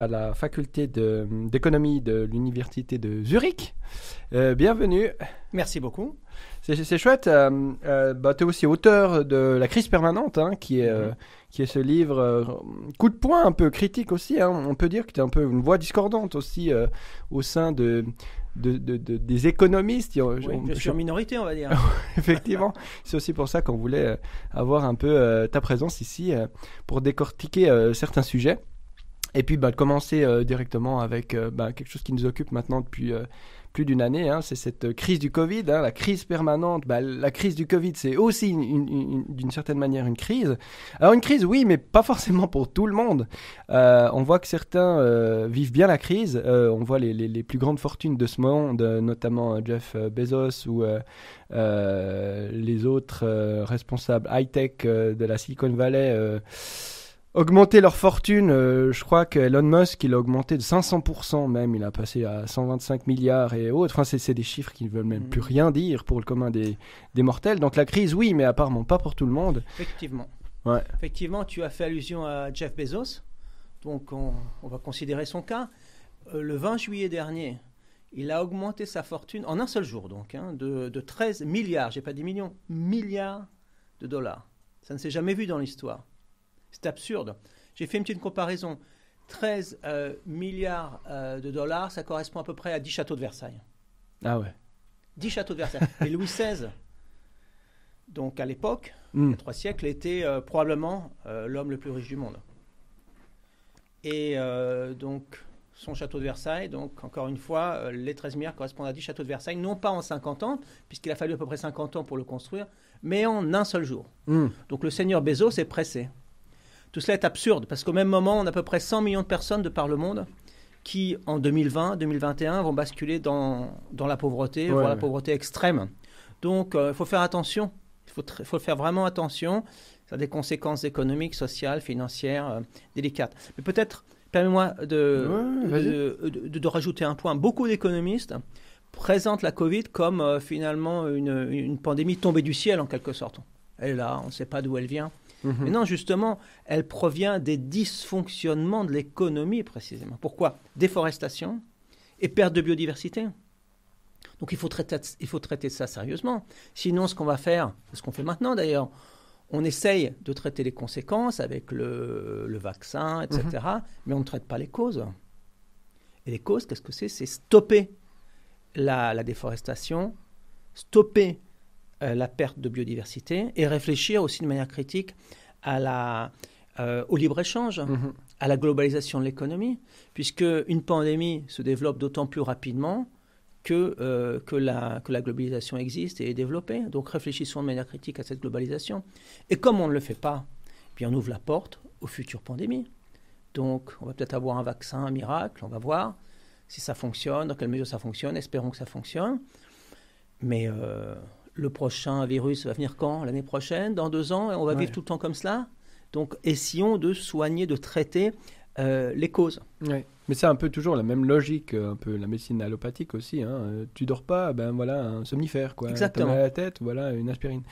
à la faculté d'économie de, l'université de Zurich. Euh, bienvenue. Merci beaucoup. C'est chouette. Euh, euh, bah, tu es aussi auteur de La crise permanente, hein, qui, est, mhm. qui est ce livre coup de poing un peu critique aussi. Hein. On peut dire que tu es un peu une voix discordante aussi au sein de, de, des économistes. je suis en minorité, on va dire. Effectivement. C'est aussi pour ça qu'on voulait avoir un peu ta présence ici pour décortiquer certains sujets. Et puis bah, de commencer euh, directement avec euh, bah, quelque chose qui nous occupe maintenant depuis euh, plus d'une année, hein, c'est cette crise du Covid, hein, la crise permanente. Bah, la crise du Covid, c'est aussi d'une certaine manière une crise. Alors une crise, oui, mais pas forcément pour tout le monde. on voit que certains vivent bien la crise. on voit les, les, les, plus grandes fortunes de ce monde, notamment Jeff Bezos ou les autres responsables high-tech de la Silicon Valley augmenter leur fortune. Euh, je crois qu'Elon Musk, il a augmenté de 500% même. Il a passé à 125 milliards et autres. Enfin, c'est des chiffres qui ne veulent même plus mm. rien dire pour le commun des, des, mortels. Donc la crise, oui, mais apparemment pas pour tout le monde. Effectivement. Ouais. Effectivement, tu as fait allusion à Jeff Bezos. Donc on, on va considérer son cas. Euh, le 20 juillet dernier, il a augmenté sa fortune en un seul jour, donc, hein, de, de 13 milliards, j'ai pas dit millions, milliards de dollars. Ça ne s'est jamais vu dans l'histoire. C'est absurde. J'ai fait une petite comparaison. 13 euh, milliards euh, de dollars, ça correspond à peu près à 10 châteaux de Versailles. Ah ouais. 10 châteaux de Versailles. Et Louis XVI, donc à l'époque, il y a hmm. trois siècles, était euh, probablement l'homme le plus riche du monde. Et donc, son château de Versailles, donc encore une fois, les 13 milliards correspondent à 10 châteaux de Versailles, non pas en 50 ans, puisqu'il a fallu à peu près 50 ans pour le construire, mais en un seul jour. Hmm. Donc le seigneur Bezos est pressé. Tout cela est absurde parce qu'au même moment, on a à peu près 100 millions de personnes de par le monde qui, en 2020, 2021, vont basculer dans, dans la pauvreté, voire la pauvreté extrême. Donc, euh, il faut faire attention. Il faut, faut, faire vraiment attention. Ça a des conséquences économiques, sociales, financières euh, délicates. Mais peut-être, permets-moi de, de, de, rajouter un point. Beaucoup d'économistes présentent la Covid comme euh, finalement une, une pandémie tombée du ciel, en quelque sorte. Elle est là, on ne sait pas d'où elle vient. Mhm. Mais non, justement, elle provient des dysfonctionnements de l'économie, précisément. Pourquoi? Déforestation et perte de biodiversité. Donc il faut traiter, il faut traiter ça sérieusement. Sinon, ce qu'on va faire, ce qu'on fait maintenant d'ailleurs, on essaye de traiter les conséquences avec le, vaccin, etc., mhm. mais on ne traite pas les causes. Et les causes, qu'est-ce que c'est? C'est stopper la, la, déforestation, stopper euh, la perte de biodiversité et réfléchir aussi de manière critique à la, euh, au libre-échange, mhm. à la globalisation de l'économie, puisque une pandémie se développe d'autant plus rapidement que, euh, que, la, que la globalisation existe et est développée. Donc réfléchissons de manière critique à cette globalisation. Et comme on ne le fait pas, puis on ouvre la porte aux futures pandémies. Donc on va peut-être avoir un vaccin, un miracle, on va voir si ça fonctionne, dans quelle mesure ça fonctionne, espérons que ça fonctionne. Mais le prochain virus va venir quand? L'année prochaine? Dans deux ans? On va vivre tout le temps comme cela? Donc, essayons de soigner, de traiter euh, les causes. Mais c'est un peu toujours la même logique, un peu la médecine allopathique aussi. Hein. Euh, tu dors pas, ben voilà, un somnifère, quoi. Exactement. à la tête, voilà, une aspirine.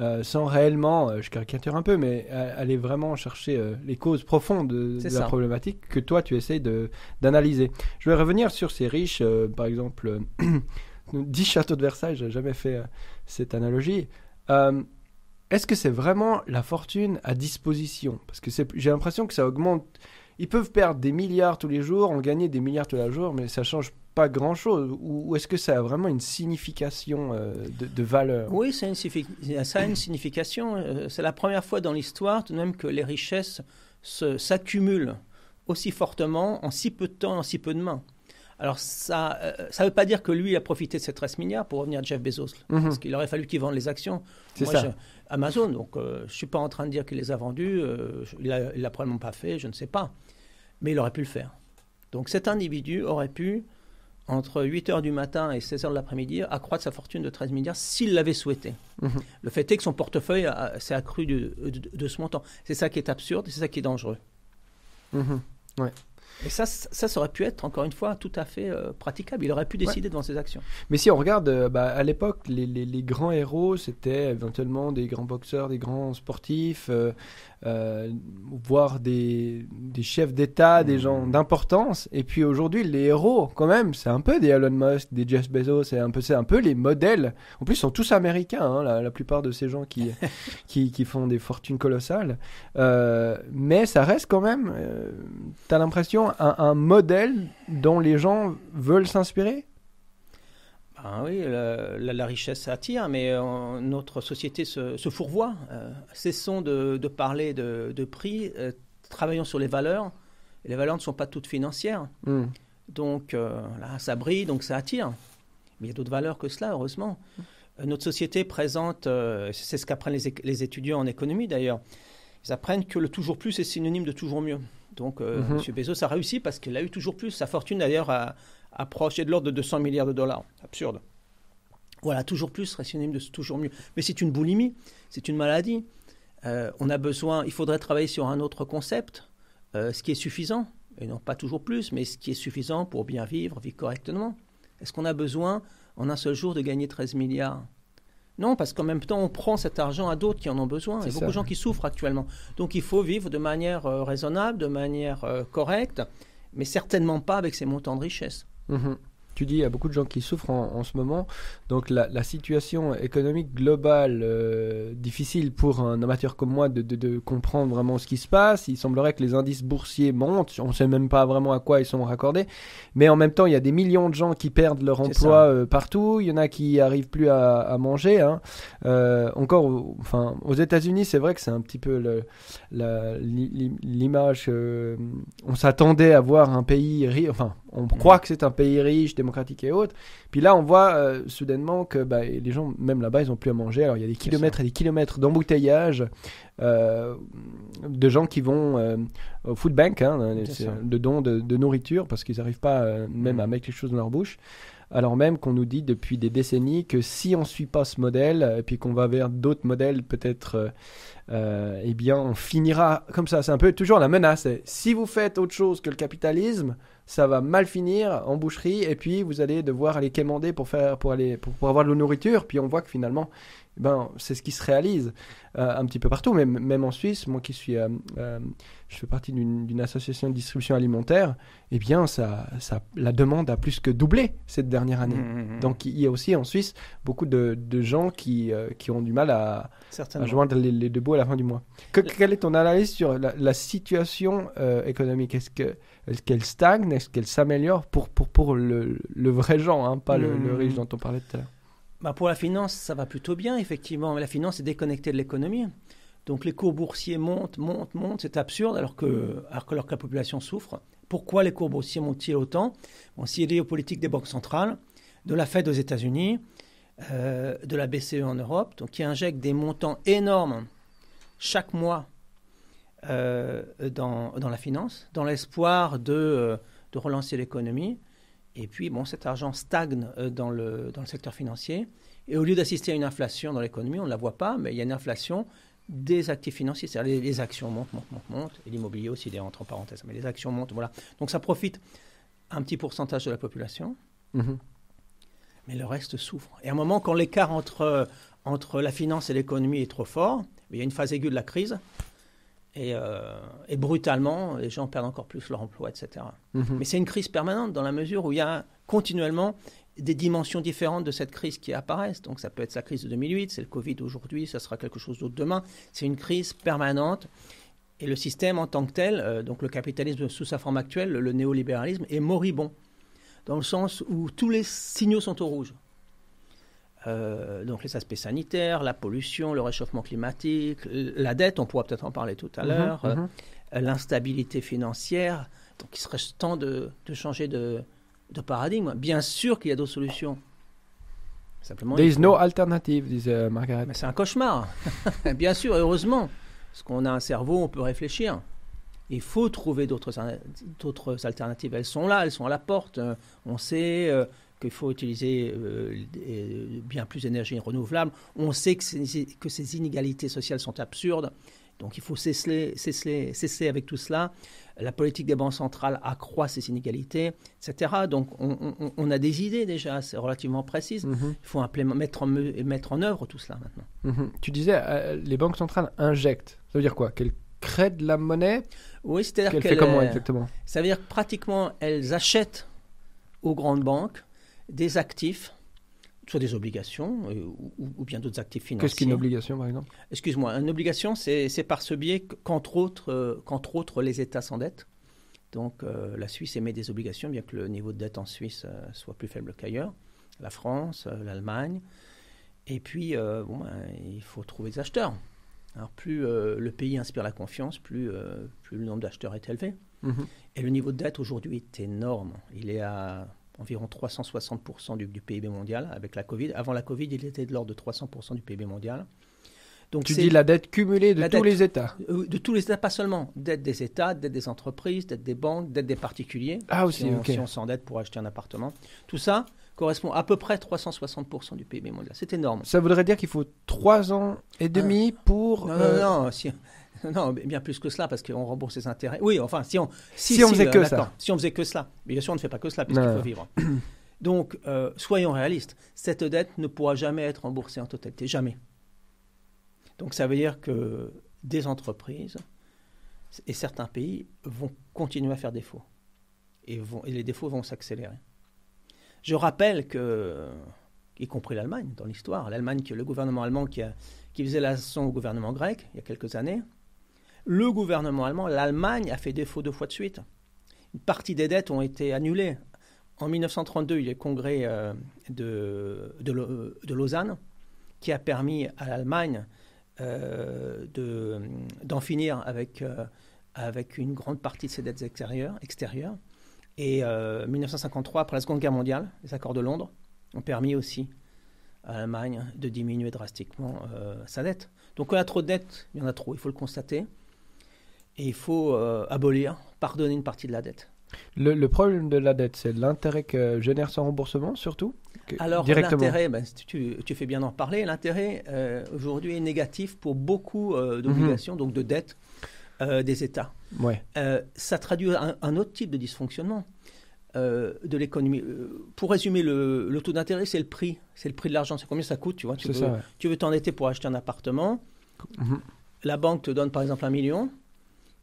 Euh, sans réellement, je caricature un peu, mais aller vraiment chercher les causes profondes de, la problématique que toi tu essayes d'analyser. Je vais revenir sur ces riches, par exemple. 10 châteaux de Versailles, j'ai jamais fait euh, cette analogie. Euh, est-ce que c'est vraiment la fortune à disposition? Parce que j'ai l'impression que ça augmente. Ils peuvent perdre des milliards tous les jours, en gagner des milliards tous les jours, mais ça change pas grand-chose. Ou, est-ce que ça a vraiment une signification euh, de, valeur? Oui, ça a, une ça a une signification. c'est la première fois dans l'histoire tout de même que les richesses s'accumulent aussi fortement en si peu de temps, en si peu de mains. Alors, ça ne euh, veut pas dire que lui a profité de ces 13 milliards pour revenir à Jeff Bezos. Mhm. Parce qu'il aurait fallu qu'il vende les actions. Ça. Amazon, donc euh, je ne suis pas en train de dire qu'il les a vendues. Euh, il ne l'a probablement pas fait, je ne sais pas. Mais il aurait pu le faire. Donc cet individu aurait pu, entre 8 h du matin et 16 h de l'après-midi, accroître sa fortune de 13 milliards s'il l'avait souhaité. Mhm. Le fait est que son portefeuille s'est accru de, de, ce montant. C'est ça qui est absurde et c'est ça qui est dangereux. Mhm. Ouais. Et ça, ça, aurait pu être, encore une fois, tout à fait euh, praticable. Il aurait pu décider devant ses actions. Mais si on regarde, euh, bah, à l'époque, les, les, les, grands héros, c'était éventuellement des grands boxeurs, des grands sportifs. Euh, euh, voir des, des chefs d'État, des gens Hmm. d'importance. Et puis aujourd'hui, les héros, quand même, c'est un peu des Elon Musk, des Jeff Bezos, c'est un peu, c'est un peu les modèles. En plus, ils sont tous américains, hein, la, la plupart de ces gens qui, qui, qui font des fortunes colossales. Euh, mais ça reste quand même, euh, t'as l'impression, un, un modèle dont les gens veulent s'inspirer? Ben oui, la, la- la richesse attire, mais euh, notre société se, se fourvoie. Euh, cessons de, de parler de, de prix, euh, travaillons sur les valeurs. Les valeurs ne sont pas toutes financières. Hmm. Donc là, ça brille, donc ça attire. Mais il y a d'autres valeurs que cela, heureusement. Notre société présente, c'est ce qu'apprennent les, étudiants en économie d'ailleurs, ils apprennent que le toujours plus est synonyme de toujours mieux. Donc Mhm. M. Bezos a réussi parce qu'il a eu toujours plus. Sa fortune d'ailleurs a approché de l'ordre de 200 milliards de dollars. Absurde. Voilà, toujours plus serait synonyme de toujours mieux. Mais c'est une boulimie, c'est une maladie. Euh, on a besoin, il faudrait travailler sur un autre concept, euh, ce qui est suffisant, et non pas toujours plus, mais ce qui est suffisant pour bien vivre, vivre correctement. Est-ce qu'on a besoin en un seul jour de gagner 13 milliards? Non, parce qu'en même temps, on prend cet argent à d'autres qui en ont besoin. Il y a beaucoup de gens qui souffrent actuellement. Donc il faut vivre de manière euh, raisonnable, de manière correcte, mais certainement pas avec ces montants de richesse. Mhm. Tu dis, il y a beaucoup de gens qui souffrent en, en ce moment. Donc la, la situation économique globale euh, difficile pour un amateur comme moi de, de- de comprendre vraiment ce qui se passe. Il semblerait que les indices boursiers montent. On ne sait même pas vraiment à quoi ils sont raccordés. Mais en même temps, il y a des millions de gens qui perdent leur emploi euh, partout. Il y en a qui arrivent plus à, à manger. hein. Euh, encore, enfin, aux États-Unis, c'est vrai que c'est un petit peu l'image. on s'attendait à voir un pays. Enfin, on croit que c'est un pays riche, démocratique et autres. Puis là, on voit euh, soudainement que bah, les gens, même là-bas, ils n'ont plus à manger. Alors, il y a des kilomètres et des kilomètres d'embouteillage euh, de gens qui vont euh, au food bank, hein, de dons de, de nourriture, parce qu'ils n'arrivent pas même Mhm. à mettre les choses dans leur bouche. Alors même qu'on nous dit depuis des décennies que si on ne suit pas ce modèle, et puis qu'on va vers d'autres modèles peut-être, euh, eh bien on finira comme ça. C'est un peu toujours la menace. Si vous faites autre chose que le capitalisme, ça va mal finir en boucherie, et puis vous allez devoir aller quémander pour, faire, pour, aller, pour, pour avoir de la nourriture. Puis on voit que finalement, ben, c'est ce qui se réalise euh, un petit peu partout, même, même en Suisse, moi qui suis, euh, euh, je fais partie d'une association de distribution alimentaire, eh bien, ça, ça, la demande a plus que doublé cette dernière année. Mhm. Donc, il y a aussi en Suisse beaucoup de, de gens qui, qui ont du mal à, à joindre les, les deux bouts à la fin du mois. Que- quelle est ton analyse sur la, la situation économique? Est-ce que- est-ce qu'elle stagne? Est-ce qu'elle s'améliore pour, pour, pour le, le vrai gens, hein, pas le, le riche dont on parlait tout à l'heure? Bah, pour la finance, ça va plutôt bien, effectivement. La finance est déconnectée de l'économie. Donc les cours boursiers montent, montent, montent. C'est absurde alors que, alors que, alors que la population souffre. Pourquoi les cours boursiers montent-ils autant? Bon, C'est lié aux politiques des banques centrales, de la Fed aux États-Unis, euh, de la BCE en Europe, donc qui injectent des montants énormes chaque mois euh, dans, dans la finance, dans l'espoir de, euh, de relancer l'économie. Et puis, bon, cet argent stagne euh, dans, le, dans le secteur financier. Et au lieu d'assister à une inflation dans l'économie, on ne la voit pas, mais il y a une inflation des actifs financiers. C'est-à-dire les, les actions montent, montent, montent, montent. Et l'immobilier aussi, des entre parenthèses. Mais les actions montent, voilà. Donc ça profite un petit pourcentage de la population, Mhm. mais le reste souffre. Et à un moment, quand l'écart entre, entre la finance et l'économie est trop fort, il y a une phase aiguë de la crise. Et, euh, et brutalement, les gens perdent encore plus leur emploi, etc. Mhm. Mais c'est une crise permanente dans la mesure où il y a continuellement des dimensions différentes de cette crise qui apparaissent. Donc ça peut être la crise de 2008, c'est le Covid aujourd'hui, ça sera quelque chose d'autre demain. C'est une crise permanente. Et le système en tant que tel, euh, donc le capitalisme sous sa forme actuelle, le, le néolibéralisme, est moribond. Dans le sens où tous les signaux sont au rouge. Euh, donc les aspects sanitaires, la pollution, le réchauffement climatique, la dette, on pourra peut-être en parler tout à Mhm, l'heure, mhm. euh, l'instabilité financière. Donc il serait temps de, de changer de, de paradigme. Bien sûr qu'il y a d'autres solutions. Simplement, There il is faut- no alternative, disait Margaret. Mais c'est un cauchemar. Bien sûr, heureusement. Parce qu'on a un cerveau, on peut réfléchir. Il faut trouver d'autres alternatives. Elles sont là, elles sont à la porte. Euh, On sait euh, qu'il faut utiliser euh, bien plus d'énergie renouvelable. On sait que ces, que ces inégalités sociales sont absurdes. Donc il faut cesser, cesser, cesser avec tout cela. La politique des banques centrales accroît ces inégalités, etc. Donc on, on- on a des idées déjà, c'est relativement précises. Mhm. Il faut mettre, en, me- mettre en œuvre tout cela maintenant. Mhm. Tu disais, euh, les banques centrales injectent. Ça veut dire quoi? Qu'elles créent de la monnaie? Oui, c'est-à-dire qu'elle qu'elle fait comment exactement? Ça veut dire que pratiquement elles achètent aux grandes banques des actifs, soit des obligations euh, ou, bien d'autres actifs financiers. Qu'est-ce qu'une obligation par exemple? Excuse-moi, une obligation, c'est par ce biais qu'entre autres, euh, qu'entre autres les États s'endettent. Donc euh, la Suisse émet des obligations, bien que le niveau de dette en Suisse soit plus faible qu'ailleurs. La France, l'Allemagne. Et puis, bon, ben, il faut trouver des acheteurs. Alors plus le pays inspire la confiance, plus, plus le nombre d'acheteurs est élevé. Mhm. Et le niveau de dette aujourd'hui est énorme. Il est à environ 360% du, PIB mondial avec la Covid. Avant la Covid, il était de l'ordre de 300% du PIB mondial. Donc tu dis la dette cumulée de tous les États euh, De tous les États, pas seulement. Dette des États, dette des entreprises, dette des banques, dette des particuliers. Ah aussi, si on, si on s'endette pour acheter un appartement. Tout ça correspond à peu près 360% du PIB mondial. C'est énorme. Ça voudrait dire qu'il faut 3 ans et demi ah. pour... Non, non, euh, non. Si, Non, bien plus que cela, parce qu'on rembourse les intérêts. Oui, enfin, si on, si, on faisait que ça. Si on faisait que cela. Mais bien sûr, on ne fait pas que cela, puisqu'il faut vivre. Donc, euh, soyons réalistes. Cette dette ne pourra jamais être remboursée en totalité. Jamais. Donc, ça veut dire que des entreprises et certains pays vont continuer à faire défaut. Et, vont, et les défauts vont s'accélérer. Je rappelle que, y compris l'Allemagne dans l'histoire, l'Allemagne, le gouvernement allemand qui, a, qui faisait la leçon au gouvernement grec il y a quelques années, le gouvernement allemand, l'Allemagne, a fait défaut deux fois de suite. Une partie des dettes ont été annulées. En 1932, il y a le congrès euh, de, de, Lausanne qui a permis à l'Allemagne euh, d'en finir avec, euh, avec une grande partie de ses dettes extérieures. Et 1953, après la Seconde Guerre mondiale, les accords de Londres ont permis aussi à l'Allemagne de diminuer drastiquement sa dette. Donc on a trop de dettes, il y en a trop, il faut le constater. Et il faut euh, abolir, pardonner une partie de la dette. Le, problème de la dette, c'est l'intérêt que génère son remboursement, surtout? Alors, l'intérêt, ben, tu, tu, fais bien d'en parler, l'intérêt euh, aujourd'hui est négatif pour beaucoup euh, d'obligations, mhm. donc de dettes des États. Ouais. ça traduit un, autre type de dysfonctionnement. de l'économie. pour résumer, le, taux d'intérêt, c'est le prix. C'est le prix de l'argent. C'est combien ça coûte, tu vois? Tu veux, tu veux t'endetter pour acheter un appartement. Mhm. La banque te donne par exemple un million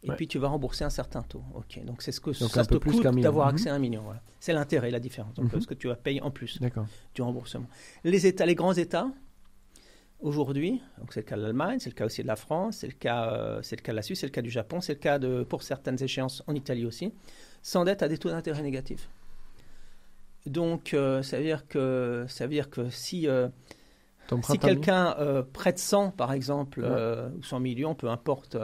et puis tu vas rembourser un certain taux. Ok, donc c'est ce que ça te coûte d'avoir accès à un million. C'est l'intérêt, la différence. Donc mhm. ce que tu vas payer en plus du remboursement. Les États, les grands États, aujourd'hui, donc c'est le cas de l'Allemagne, c'est le cas aussi de la France, c'est le cas, euh, c'est le cas de la Suisse, c'est le cas du Japon, c'est le cas de pour certaines échéances en Italie aussi, s'endettent à des taux d'intérêt négatifs. Donc euh, ça veut dire que ça veut dire que si euh, si quelqu'un prête 100 par exemple ou 100 millions, peu importe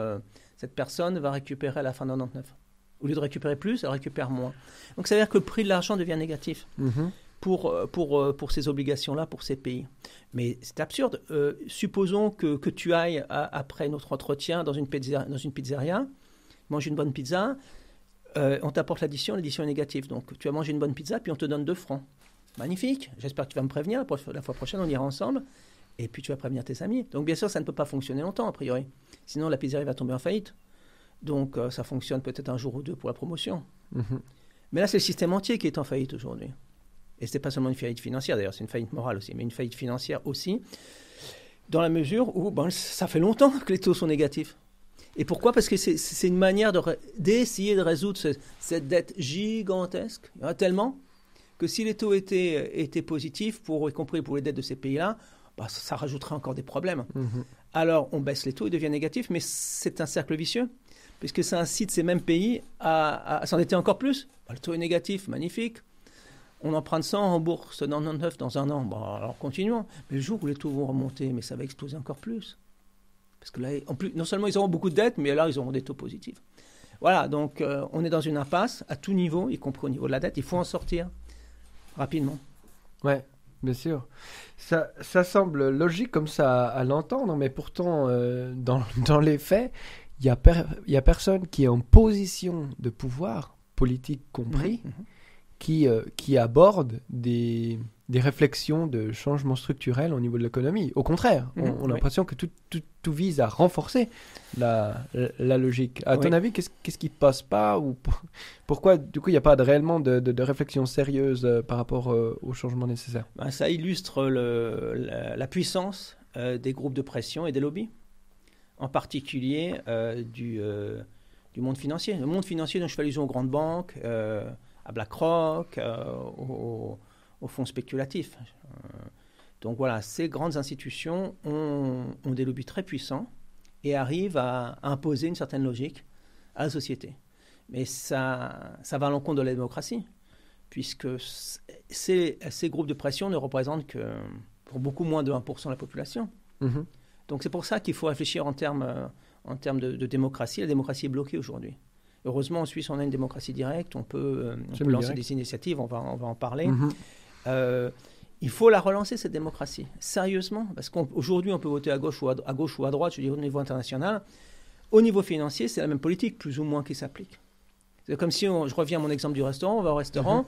cette personne va récupérer à la fin de 99. Au lieu de récupérer plus, elle récupère moins. Donc ça veut dire que le prix de l'argent devient négatif mhm. pour, euh, pour, euh, pour ces obligations-là, pour ces pays. Mais c'est absurde. Euh, supposons que, que, tu ailles, après notre entretien, dans une, pizzeria, dans une pizzeria, manger une bonne pizza, on t'apporte l'addition, l'addition est négative. Donc tu vas manger une bonne pizza, puis on te donne 2 francs. Magnifique. J'espère que tu vas me prévenir. La fois prochaine, on ira ensemble. Et puis tu vas prévenir tes amis. Donc bien sûr, ça ne peut pas fonctionner longtemps, a priori. Sinon, la pizzeria va tomber en faillite. Donc, euh, ça fonctionne peut-être un jour ou deux pour la promotion. Mhm. Mais là, c'est le système entier qui est en faillite aujourd'hui. Et ce n'est pas seulement une faillite financière, d'ailleurs, c'est une faillite morale aussi, mais une faillite financière aussi, dans la mesure où ben, ça fait longtemps que les taux sont négatifs. Et pourquoi? Parce que c'est une manière d'essayer de, résoudre cette dette gigantesque. Il y en a tellement que si les taux étaient, étaient positifs, pour, y compris pour les dettes de ces pays-là, bah, ça rajouterait encore des problèmes. Mhm. Alors on baisse les taux, ils deviennent négatifs, mais c'est un cercle vicieux, puisque ça incite ces mêmes pays à, s'endetter encore plus. Bah, le taux est négatif, magnifique. On emprunte 100, on rembourse 99 dans un an. Bon, alors continuons. Mais le jour où les taux vont remonter, mais ça va exploser encore plus. Parce que là, en plus, non seulement ils auront beaucoup de dettes, mais là, ils auront des taux positifs. Voilà, donc euh, on est dans une impasse à tout niveau, y compris au niveau de la dette. Il faut en sortir rapidement. Ouais. Bien sûr. Ça, ça semble logique comme ça à, l'entendre, mais pourtant, euh, dans, dans, les faits, il n'y a, a personne qui est en position de pouvoir, politique compris, mhm, mhm. qui, euh, qui aborde des, des réflexions de changement structurel au niveau de l'économie. Au contraire, on, mhm, a l'impression que tout, tout, tout, vise à renforcer la, la logique. À ton avis, qu'est-ce qui passe pas ou pourquoi du coup il n'y a pas de, réellement de, de, réflexion sérieuse euh, par rapport euh, au changement nécessaire? Ben, Ça illustre le, la, puissance euh, des groupes de pression et des lobbies. en particulier du, du monde financier. Le monde financier dont je fais allusion aux grandes banques, à BlackRock, aux, aux, fonds spéculatifs. donc voilà, ces grandes institutions ont, ont des lobbies très puissants et arrivent à imposer une certaine logique à la société. Mais ça, ça va à l'encontre de la démocratie, puisque ces, ces, groupes de pression ne représentent que pour beaucoup moins de 1% de la population. Mhm. Donc c'est pour ça qu'il faut réfléchir en termes, en termes de, démocratie. La démocratie est bloquée aujourd'hui. Heureusement, en Suisse, on a une démocratie directe, on peut, euh, lancer des initiatives, on va, on va en parler. Mhm. Euh, il faut la relancer, cette démocratie, sérieusement, parce qu'aujourd'hui, on peut voter à gauche ou à, gauche ou à droite, je dis au niveau international. Au niveau financier, c'est la même politique, plus ou moins, qui s'applique. C'est comme si, je reviens à mon exemple du restaurant, on va au restaurant,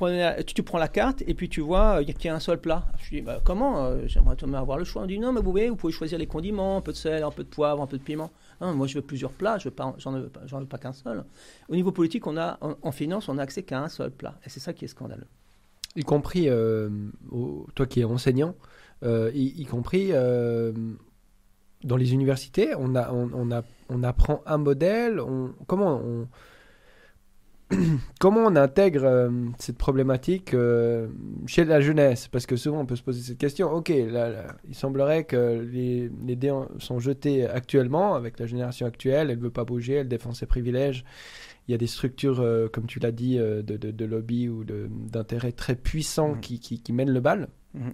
mhm. tu, prends la carte et puis tu vois qu'il y a un seul plat. Je dis, bah, comment euh, J'aimerais avoir le choix. On dit, non, mais vous pouvez, vous pouvez choisir les condiments, un peu de sel, un peu de poivre, un peu de piment. Moi, je veux plusieurs plats, je j'en veux pas, pas qu'un seul. Au niveau politique, on a, en, finance, on n'a accès qu'à un seul plat. Et c'est ça qui est scandaleux y compris euh, toi qui es enseignant, euh, y, compris euh, dans les universités, on, a, on, a, on apprend un modèle, comment on, comment on intègre cette problématique chez la jeunesse? Parce que souvent on peut se poser cette question. Ok, il semblerait que les, les, dés sont jetés actuellement avec la génération actuelle. Elle ne veut pas bouger, elle défend ses privilèges il y a des structures, euh, comme tu l'as dit, euh, de, de, lobby ou d'intérêt très puissants mm. qui, qui, mènent le bal. Mm.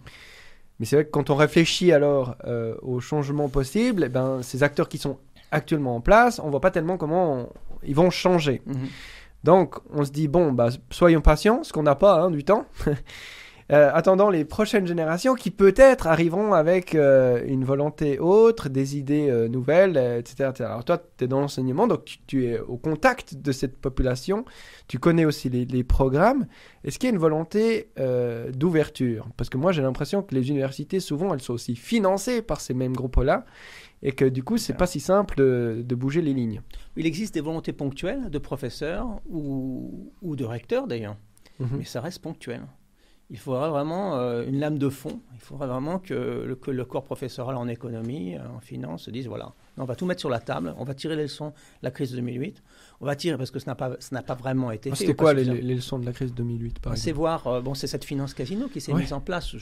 Mais c'est vrai que quand on réfléchit alors euh, aux changements possibles, eh ben, ces acteurs qui sont actuellement en place, on voit pas tellement comment ils vont changer. Mm-hmm. Donc on se dit, bon, bah, soyons patients, ce qu'on n'a pas hein, du temps. Euh, attendant les prochaines générations qui peut-être arriveront avec euh, une volonté autre, des idées euh, nouvelles, etc., Alors toi, tu es dans l'enseignement, donc tu, es au contact de cette population, tu connais aussi les, programmes. Est-ce qu'il y a une volonté d'ouverture? Parce que moi, j'ai l'impression que les universités, souvent, elles sont aussi financées par ces mêmes groupes-là et que du coup, c'est pas si simple de, bouger les lignes. Il existe des volontés ponctuelles de professeurs ou, ou de recteurs d'ailleurs, mhm. mais ça reste ponctuel il faudra vraiment euh, une lame de fond. Il faudra vraiment que le, que le, corps professoral en économie, euh, en finance, se dise voilà, on va tout mettre sur la table, on va tirer les leçons de la crise de 2008. On va tirer parce que ça n'a pas, pas vraiment été ah, fait. C'était quoi les, leçons de la crise de 2008 par C'est voir, euh, bon, c'est cette finance casino qui s'est mise en place.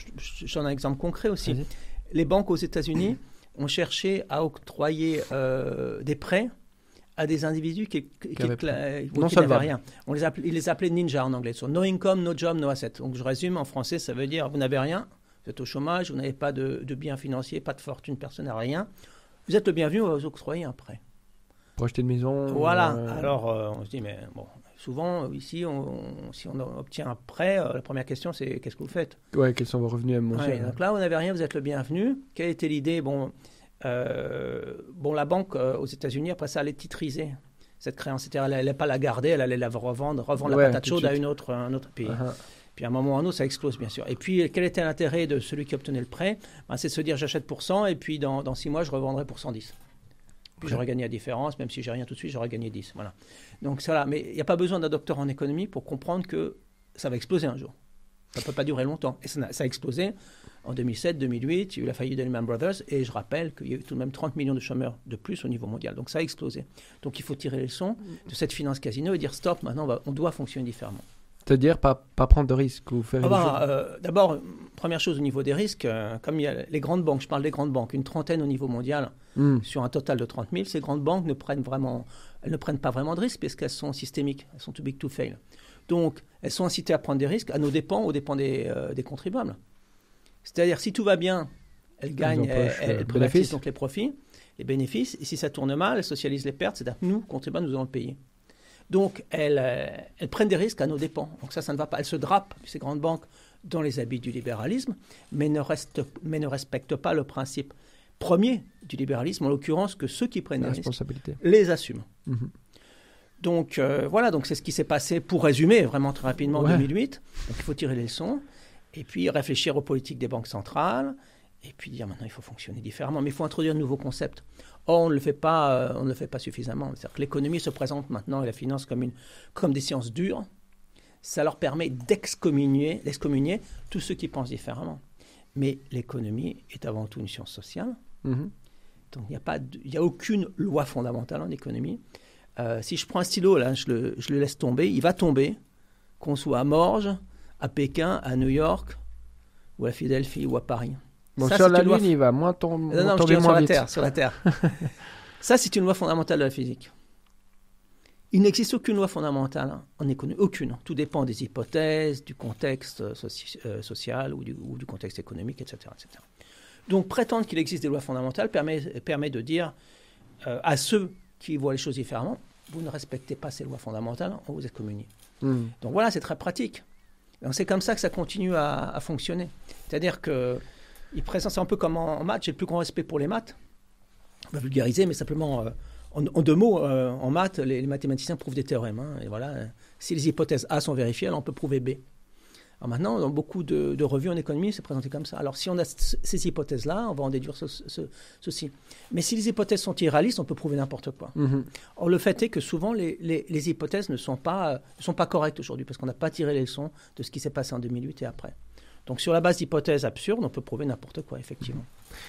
J'en ai un exemple concret aussi. Les banques aux États-Unis ont cherché à octroyer des prêts à des individus qui, qui, n'avaient rien. On les appelait, ils les appelaient ninja en anglais. no income, no job, no asset. Donc je résume en français, ça veut dire vous n'avez rien, vous êtes au chômage, vous n'avez pas de, biens financiers, pas de fortune, personne n'a rien. Vous êtes le bienvenu, on va vous octroyer un prêt. Pour acheter une maison Voilà. Euh, Alors euh, on se dit, mais bon, souvent ici, on, si on obtient un prêt, euh, la première question c'est qu'est-ce que vous faites? Ouais, quels sont vos revenus mensuels Donc là, vous n'avez rien, vous êtes le bienvenu. Quelle était l'idée? Bon bon, la banque euh, aux États-Unis, après ça, allait titriser cette créance. Elle n'allait pas la garder, elle allait la revendre, revendre la patate chaude à une autre, un autre pays. Uh-huh. Puis à un moment ou à un autre, ça explose, bien sûr. Et puis, quel était l'intérêt de celui qui obtenait le prêt? Ben, C'est de se dire j'achète pour 100 et puis dans, dans 6 mois, je revendrai pour 110. Puis j'aurais gagné la différence, même si j'ai rien tout de suite, j'aurais gagné 10. Voilà. Donc, ça, Mais il n'y a pas besoin d'un docteur en économie pour comprendre que ça va exploser un jour. Ça ne peut pas durer longtemps. Et ça, ça a explosé en 2007, 2008, il y a eu la faillite de Lehman Brothers et je rappelle qu'il y a eu tout de même 30 millions de chômeurs de plus au niveau mondial. Donc ça a explosé. Donc il faut tirer les leçons de cette finance casino et dire stop, maintenant on, doit fonctionner différemment. C'est-à-dire pas, pas prendre de risques ou faire ah bah, euh, D'abord, première chose au niveau des risques, euh, comme il y a les grandes banques, je parle des grandes banques, une trentaine au niveau mondial hmm. sur un total de 30 000, ces grandes banques ne prennent, vraiment, elles ne prennent pas vraiment de risques parce qu'elles sont systémiques, elles sont too big to fail. Donc elles sont incitées à prendre des risques à nos dépens, aux dépens des, euh, des contribuables. C'est-à-dire, si tout va bien, elle gagne, elle, privatise donc les profits, les bénéfices, et si ça tourne mal, elle socialise les pertes, c'est-à-dire que nous, contribuables, nous allons le payer. Donc, elles, euh, prennent des risques à nos dépens. Donc ça, ça ne va pas. Elles se drapent, ces grandes banques, dans les habits du libéralisme, mais ne, mais ne respectent pas le principe premier du libéralisme, en l'occurrence que ceux qui prennent les risques les assument. Mhm. Donc euh, voilà, donc c'est ce qui s'est passé, pour résumer vraiment très rapidement, en 2008. Donc il faut tirer les leçons et puis réfléchir aux politiques des banques centrales, et puis dire maintenant il faut fonctionner différemment, mais il faut introduire de nouveaux concepts. Or, on ne le fait pas, euh, on ne le fait pas suffisamment. C'est-à-dire que l'économie se présente maintenant et la finance comme, une, comme des sciences dures. Ça leur permet d'excommunier, d'excommunier tous ceux qui pensent différemment. Mais l'économie est avant tout une science sociale. Mm-hmm. Donc il n'y a, pas a aucune loi fondamentale en économie. Euh, si je prends un stylo, là, je le, je le, laisse tomber, il va tomber, qu'on soit à Morges, à Pékin, à New York, ou à Philadelphie, ou à Paris. Bon, sur la Lune, il va moins, tomber non, non, tomber moins sur La Terre, sur la Terre. Ça, c'est une loi fondamentale de la physique. Il n'existe aucune loi fondamentale en économie, aucune. Tout dépend des hypothèses, du contexte euh, social ou du, ou du, contexte économique, etc. etc. Donc prétendre qu'il existe des lois fondamentales permet, permet de dire euh, à ceux qui voient les choses différemment, vous ne respectez pas ces lois fondamentales, on vous excommunie. Hmm. Donc voilà, c'est très pratique. C'est comme ça que ça continue à, fonctionner. C'est-à-dire que il présente, un peu comme en, maths, j'ai le plus grand respect pour les maths. On va vulgariser, mais simplement euh, en, deux mots, euh, en maths, les, mathématiciens prouvent des théorèmes. Hein, et voilà, si les hypothèses A sont vérifiées, alors on peut prouver B. Alors maintenant, dans beaucoup de, revues en économie, c'est présenté comme ça. Alors si on a ces hypothèses-là, on va en déduire ceci. Mais si les hypothèses sont irréalistes, on peut prouver n'importe quoi. Mm-hmm. Or, le fait est que souvent, les, les, hypothèses ne sont pas, ne sont pas correctes aujourd'hui parce qu'on n'a pas tiré les leçons de ce qui s'est passé en 2008 et après. Donc sur la base d'hypothèses absurdes, on peut prouver n'importe quoi, effectivement.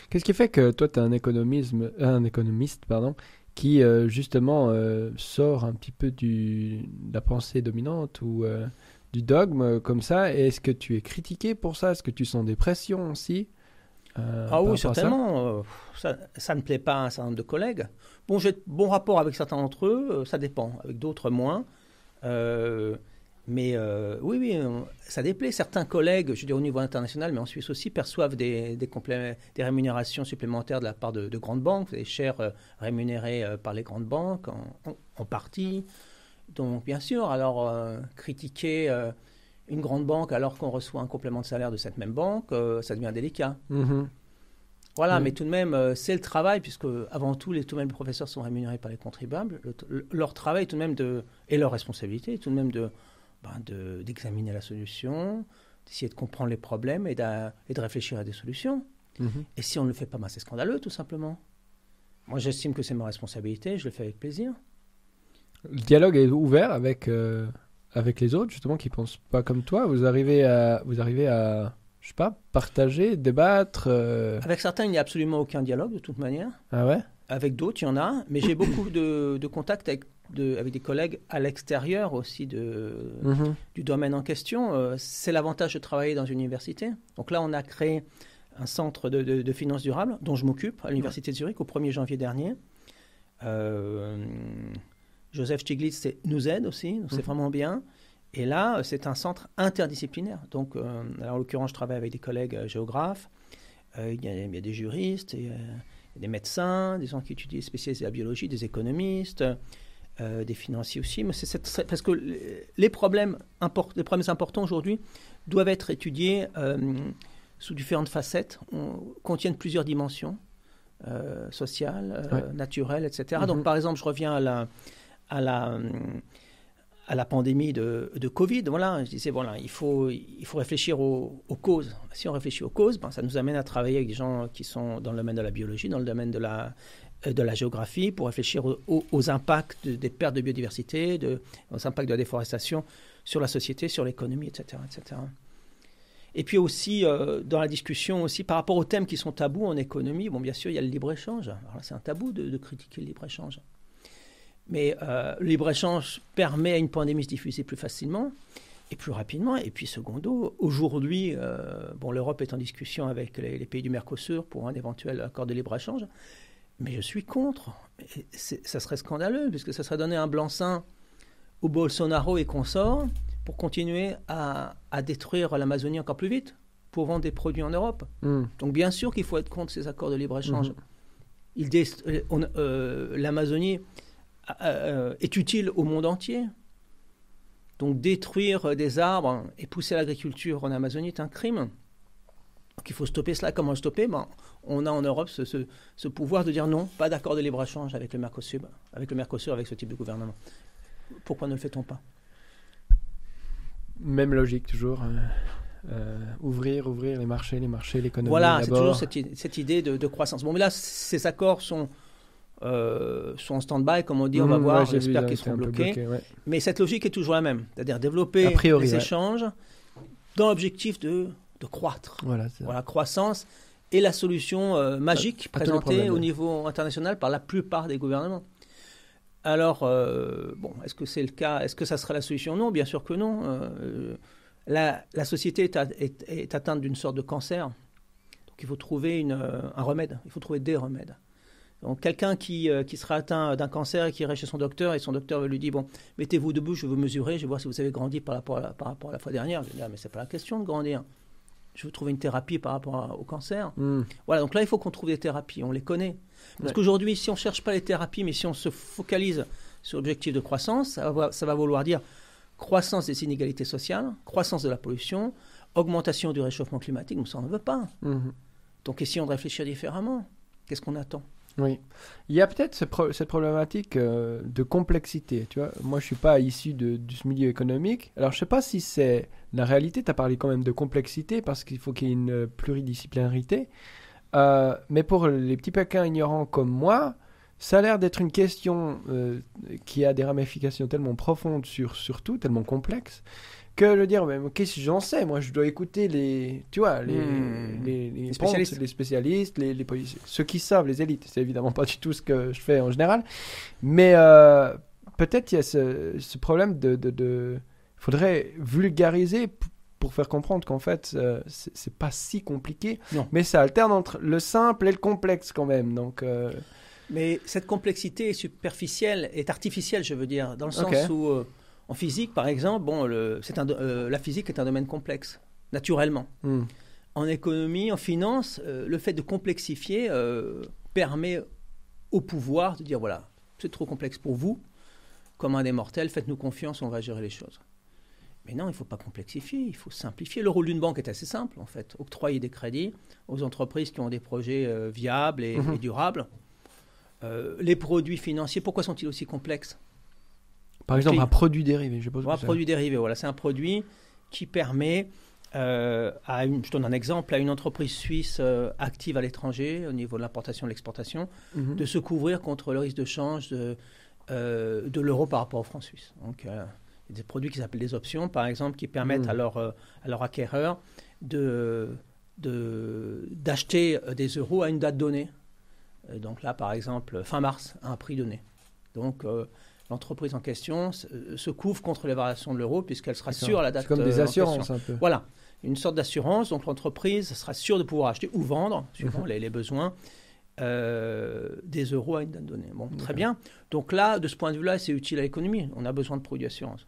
Qu'est-ce qui fait que toi, tu es un, économisme, un économiste pardon, qui, euh, justement, euh, sort un petit peu du, de la pensée dominante ou euh, du dogme comme ça. Est-ce que tu es critiqué pour ça? Est-ce que tu sens des pressions aussi euh, Ah oui, certainement. Ça, ça, ne plaît pas à un certain nombre de collègues. Bon, j'ai bon rapport avec certains d'entre eux, euh, ça dépend. Avec d'autres, moins. Euh, mais oui, oui, ça déplaît. Certains collègues, je dis au niveau international, mais en Suisse aussi, perçoivent des, des, des rémunérations supplémentaires de la part de, grandes banques, des chers rémunérés par les grandes banques en, en partie. Donc, bien sûr, alors euh, critiquer euh, une grande banque alors qu'on reçoit un complément de salaire de cette même banque, euh, ça devient délicat. Mm-hmm. Voilà, mais tout de même, c'est le travail, puisque avant tout, les, tout de même, les professeurs sont rémunérés par les contribuables. leur travail, tout de même, de, et leur responsabilité, tout de même, de, ben, d'examiner la solution, d'essayer de comprendre les problèmes et, et de réfléchir à des solutions. Mm-hmm. Et si on ne le fait pas, ben, c'est scandaleux, tout simplement. Moi, j'estime que c'est ma responsabilité, je le fais avec plaisir le dialogue est ouvert avec, euh, avec les autres, justement, qui pensent pas comme toi. Vous arrivez à, vous arrivez à je sais pas, partager, débattre euh Avec certains, il n'y a absolument aucun dialogue, de toute manière. Ah ouais? Avec d'autres, il y en a. Mais j'ai beaucoup de, de contacts avec, de, avec des collègues à l'extérieur aussi de, mhm. du domaine en question. Euh, c'est l'avantage de travailler dans une université. Donc là, on a créé un centre de, de, finances durables dont je m'occupe à l'université de Zurich au 1er janvier dernier. Euh, Joseph Stiglitz nous aide aussi, c'est mhm. vraiment bien. Et là, c'est un centre interdisciplinaire. Donc, euh, en l'occurrence, je travaille avec des collègues euh, géographes, euh, il, y a, des juristes, des médecins, des gens qui étudient spécialisés la biologie, des économistes, des financiers aussi. Mais c'est parce que les problèmes, les problèmes importants aujourd'hui doivent être étudiés sous différentes facettes, on, contiennent plusieurs dimensions. sociales, naturelles, etc. Donc, mhm. par exemple, je reviens à la, à la, à la pandémie de, de, Covid, voilà, je disais, voilà, il faut, il faut réfléchir aux, causes. Si on réfléchit aux causes, ben, ça nous amène à travailler avec des gens qui sont dans le domaine de la biologie, dans le domaine de la, de la géographie, pour réfléchir aux, impacts des pertes de biodiversité, de, aux impacts de la déforestation sur la société, sur l'économie, etc., etc. Et puis aussi, euh, dans la discussion aussi, par rapport aux thèmes qui sont tabous en économie, bon, bien sûr, il y a le libre-échange. c'est un tabou de critiquer le libre-échange. Mais euh, le libre-échange permet à une pandémie de se diffuser plus facilement et plus rapidement. Et puis, secondo, aujourd'hui, euh, bon, l'Europe est en discussion avec les, pays du Mercosur pour un éventuel accord de libre-échange. Mais je suis contre. ça serait scandaleux, puisque ça serait donner un blanc-seing au Bolsonaro et consorts pour continuer à, détruire l'Amazonie encore plus vite, pour vendre des produits en Europe. Hmm. Donc, bien sûr qu'il faut être contre ces accords de libre-échange. Hmm. Euh, L'Amazonie euh, est utile au monde entier. Donc détruire des arbres et pousser l'agriculture en Amazonie est un crime. Donc il faut stopper cela. Comment le stopper? Ben, On a en Europe ce, ce, pouvoir de dire non, pas d'accord de libre-échange avec le Mercosur, avec le Mercosur, avec ce type de gouvernement. Pourquoi ne le fait-on pas? Même logique toujours. Euh, euh, ouvrir, ouvrir les marchés, les marchés, l'économie. Voilà, c'est toujours cette, cette idée de, de, croissance. Bon, mais là, ces accords sont euh, sont en stand-by, comme on dit, on va mmh, voir, j'espère qu'ils seront bloqués. Mais cette logique est toujours la même, c'est-à-dire développer les échanges dans l'objectif de, de croître. Voilà, voilà, croissance est la solution euh, magique présentée au niveau international par la plupart des gouvernements. Alors, euh, bon, est-ce que c'est le cas Est-ce que ça sera la solution? Non, bien sûr que non. Euh, la, société est, atteinte d'une sorte de cancer. Donc, il faut trouver une, un remède. Il faut trouver des remèdes. Donc, quelqu'un qui, qui sera atteint d'un cancer et qui irait chez son docteur et son docteur lui dit Bon, mettez-vous debout, je vais vous mesurer, je vais voir si vous avez grandi par rapport à la, par rapport à la fois dernière. Je vais dire ah, Mais c'est pas la question de grandir je veux trouver une thérapie par rapport au cancer. Hmm. Voilà, donc là, il faut qu'on trouve des thérapies, on les connaît. Parce qu'aujourd'hui, si on ne cherche pas les thérapies, mais si on se focalise sur l'objectif de croissance, ça va, vouloir dire croissance des inégalités sociales, croissance de la pollution, augmentation du réchauffement climatique, nous, ça, on ne veut pas. Hmm. Donc, essayons de réfléchir différemment. Qu'est-ce qu'on attend? Oui. Il y a peut-être cette problématique euh, de complexité. Tu vois, moi, je suis pas issu de, ce milieu économique. Alors, je sais pas si c'est la réalité. Tu as parlé quand même de complexité parce qu'il faut qu'il y ait une pluridisciplinarité. Euh, mais pour les petits paquins ignorants comme moi, ça a l'air d'être une question euh, qui a des ramifications tellement profondes sur, sur tout, tellement complexes, que le dire, mais qu'est-ce que j'en sais Moi, je dois écouter les, tu vois, les, hmm. les, spécialistes, les, spécialistes les, les, ceux qui savent, les élites. C'est évidemment pas du tout ce que je fais en général, mais euh, peut-être il y a ce, ce problème de, de, de, faudrait vulgariser pour faire comprendre qu'en fait, euh, c'est pas si compliqué, mais ça alterne entre le simple et le complexe quand même. Donc euh, mais cette complexité est superficielle, est artificielle, je veux dire, dans le sens où en physique, par exemple, bon, le, un, euh, la physique est un domaine complexe, naturellement. Hmm. En économie, en finance, euh, le fait de complexifier euh, permet au pouvoir de dire voilà, c'est trop complexe pour vous, comme un des mortels, faites-nous confiance, on va gérer les choses. Mais non, il ne faut pas complexifier, il faut simplifier. Le rôle d'une banque est assez simple, en fait. Octroyer des crédits aux entreprises qui ont des projets viables et, mhm. et durables. les produits financiers, pourquoi sont-ils aussi complexes? Par exemple, un produit dérivé, je Un produit dérivé, voilà, c'est un produit qui permet, euh, à une, je donne un exemple, à une entreprise suisse euh, active à l'étranger au niveau de l'importation et de l'exportation, mhm. de se couvrir contre le risque de change de, euh, de l'euro par rapport au franc suisse. Donc, il y a des produits qui s'appellent des options, par exemple, qui permettent mhm. à, leur, à leur acquéreur de d'acheter des euros à une date donnée. donc là, par exemple, fin mars, à un prix donné. Donc, l'entreprise en question euh, se couvre contre les variations de l'euro puisqu'elle sera sûre à la date. C'est comme des euh, assurances un peu. Voilà, une sorte d'assurance. Donc l'entreprise sera sûre de pouvoir acheter ou vendre, suivant mhm. les, besoins, euh, des euros à une date donnée. Bon, très bien. Donc là, de ce point de vue-là, c'est utile à l'économie. On a besoin de produits d'assurance.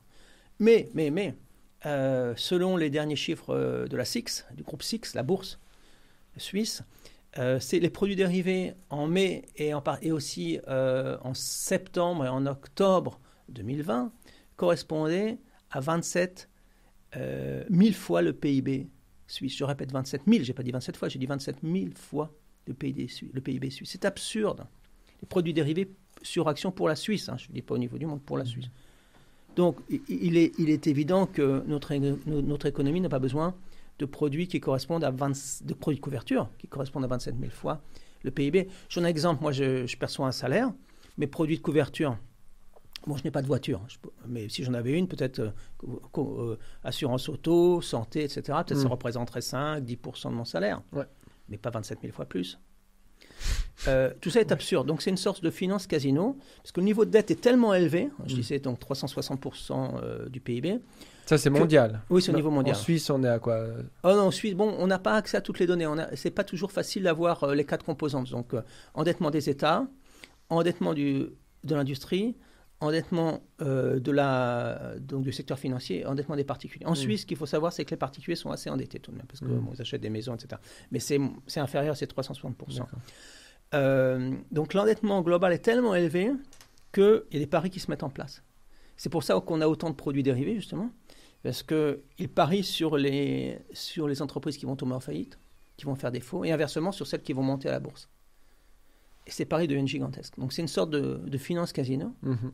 Mais, mais, mais, selon les derniers chiffres de la SIX, du groupe SIX, la bourse suisse, euh, c'est les produits dérivés en mai et, en, et aussi euh, en septembre et en octobre 2020 correspondaient à 27 000 euh, fois le PIB suisse. Je répète 27 000, j'ai pas dit 27 fois, j'ai dit 27 000 fois le PIB, le PIB suisse. C'est absurde. Les produits dérivés sur action pour la Suisse, hein, je ne dis pas au niveau du monde, pour la mmh. Suisse. Donc il est, il est évident que notre, notre économie n'a pas besoin de produits qui correspondent à 20, de produits de couverture qui correspondent à 27 000 fois le PIB. J'en ai un exemple, moi je, perçois un salaire, mes produits de couverture, moi je n'ai pas de voiture, mais si j'en avais une, peut-être euh, euh, assurance auto, santé, etc., peut-être ça hmm. représenterait 5-10% de mon salaire, mais pas 27 000 fois plus. Euh, tout ça est absurde. Donc c'est une sorte de finance casino, parce que le niveau de dette est tellement élevé, je hmm. disais donc 360% du PIB, ça, c'est mondial. Oui, c'est au niveau mondial. En Suisse, on est à quoi Oh non, en Suisse, bon, on n'a pas accès à toutes les données. C'est pas toujours facile d'avoir euh, les quatre composantes. Donc, euh, endettement des États, endettement du, de l'industrie, endettement euh, de la, donc, du secteur financier, endettement des particuliers. En mm. Suisse, ce qu'il faut savoir, c'est que les particuliers sont assez endettés tout de même, parce qu'ils mm. achètent des maisons, etc. Mais c'est inférieur à ces 360%. donc, l'endettement global est tellement élevé qu'il y a des paris qui se mettent en place. C'est pour ça qu'on a autant de produits dérivés, justement parce qu'ils parient sur les, sur les entreprises qui vont tomber en faillite, qui vont faire défaut, et inversement sur celles qui vont monter à la bourse. Et ces paris deviennent gigantesques. Donc c'est une sorte de, de finance casino mhm.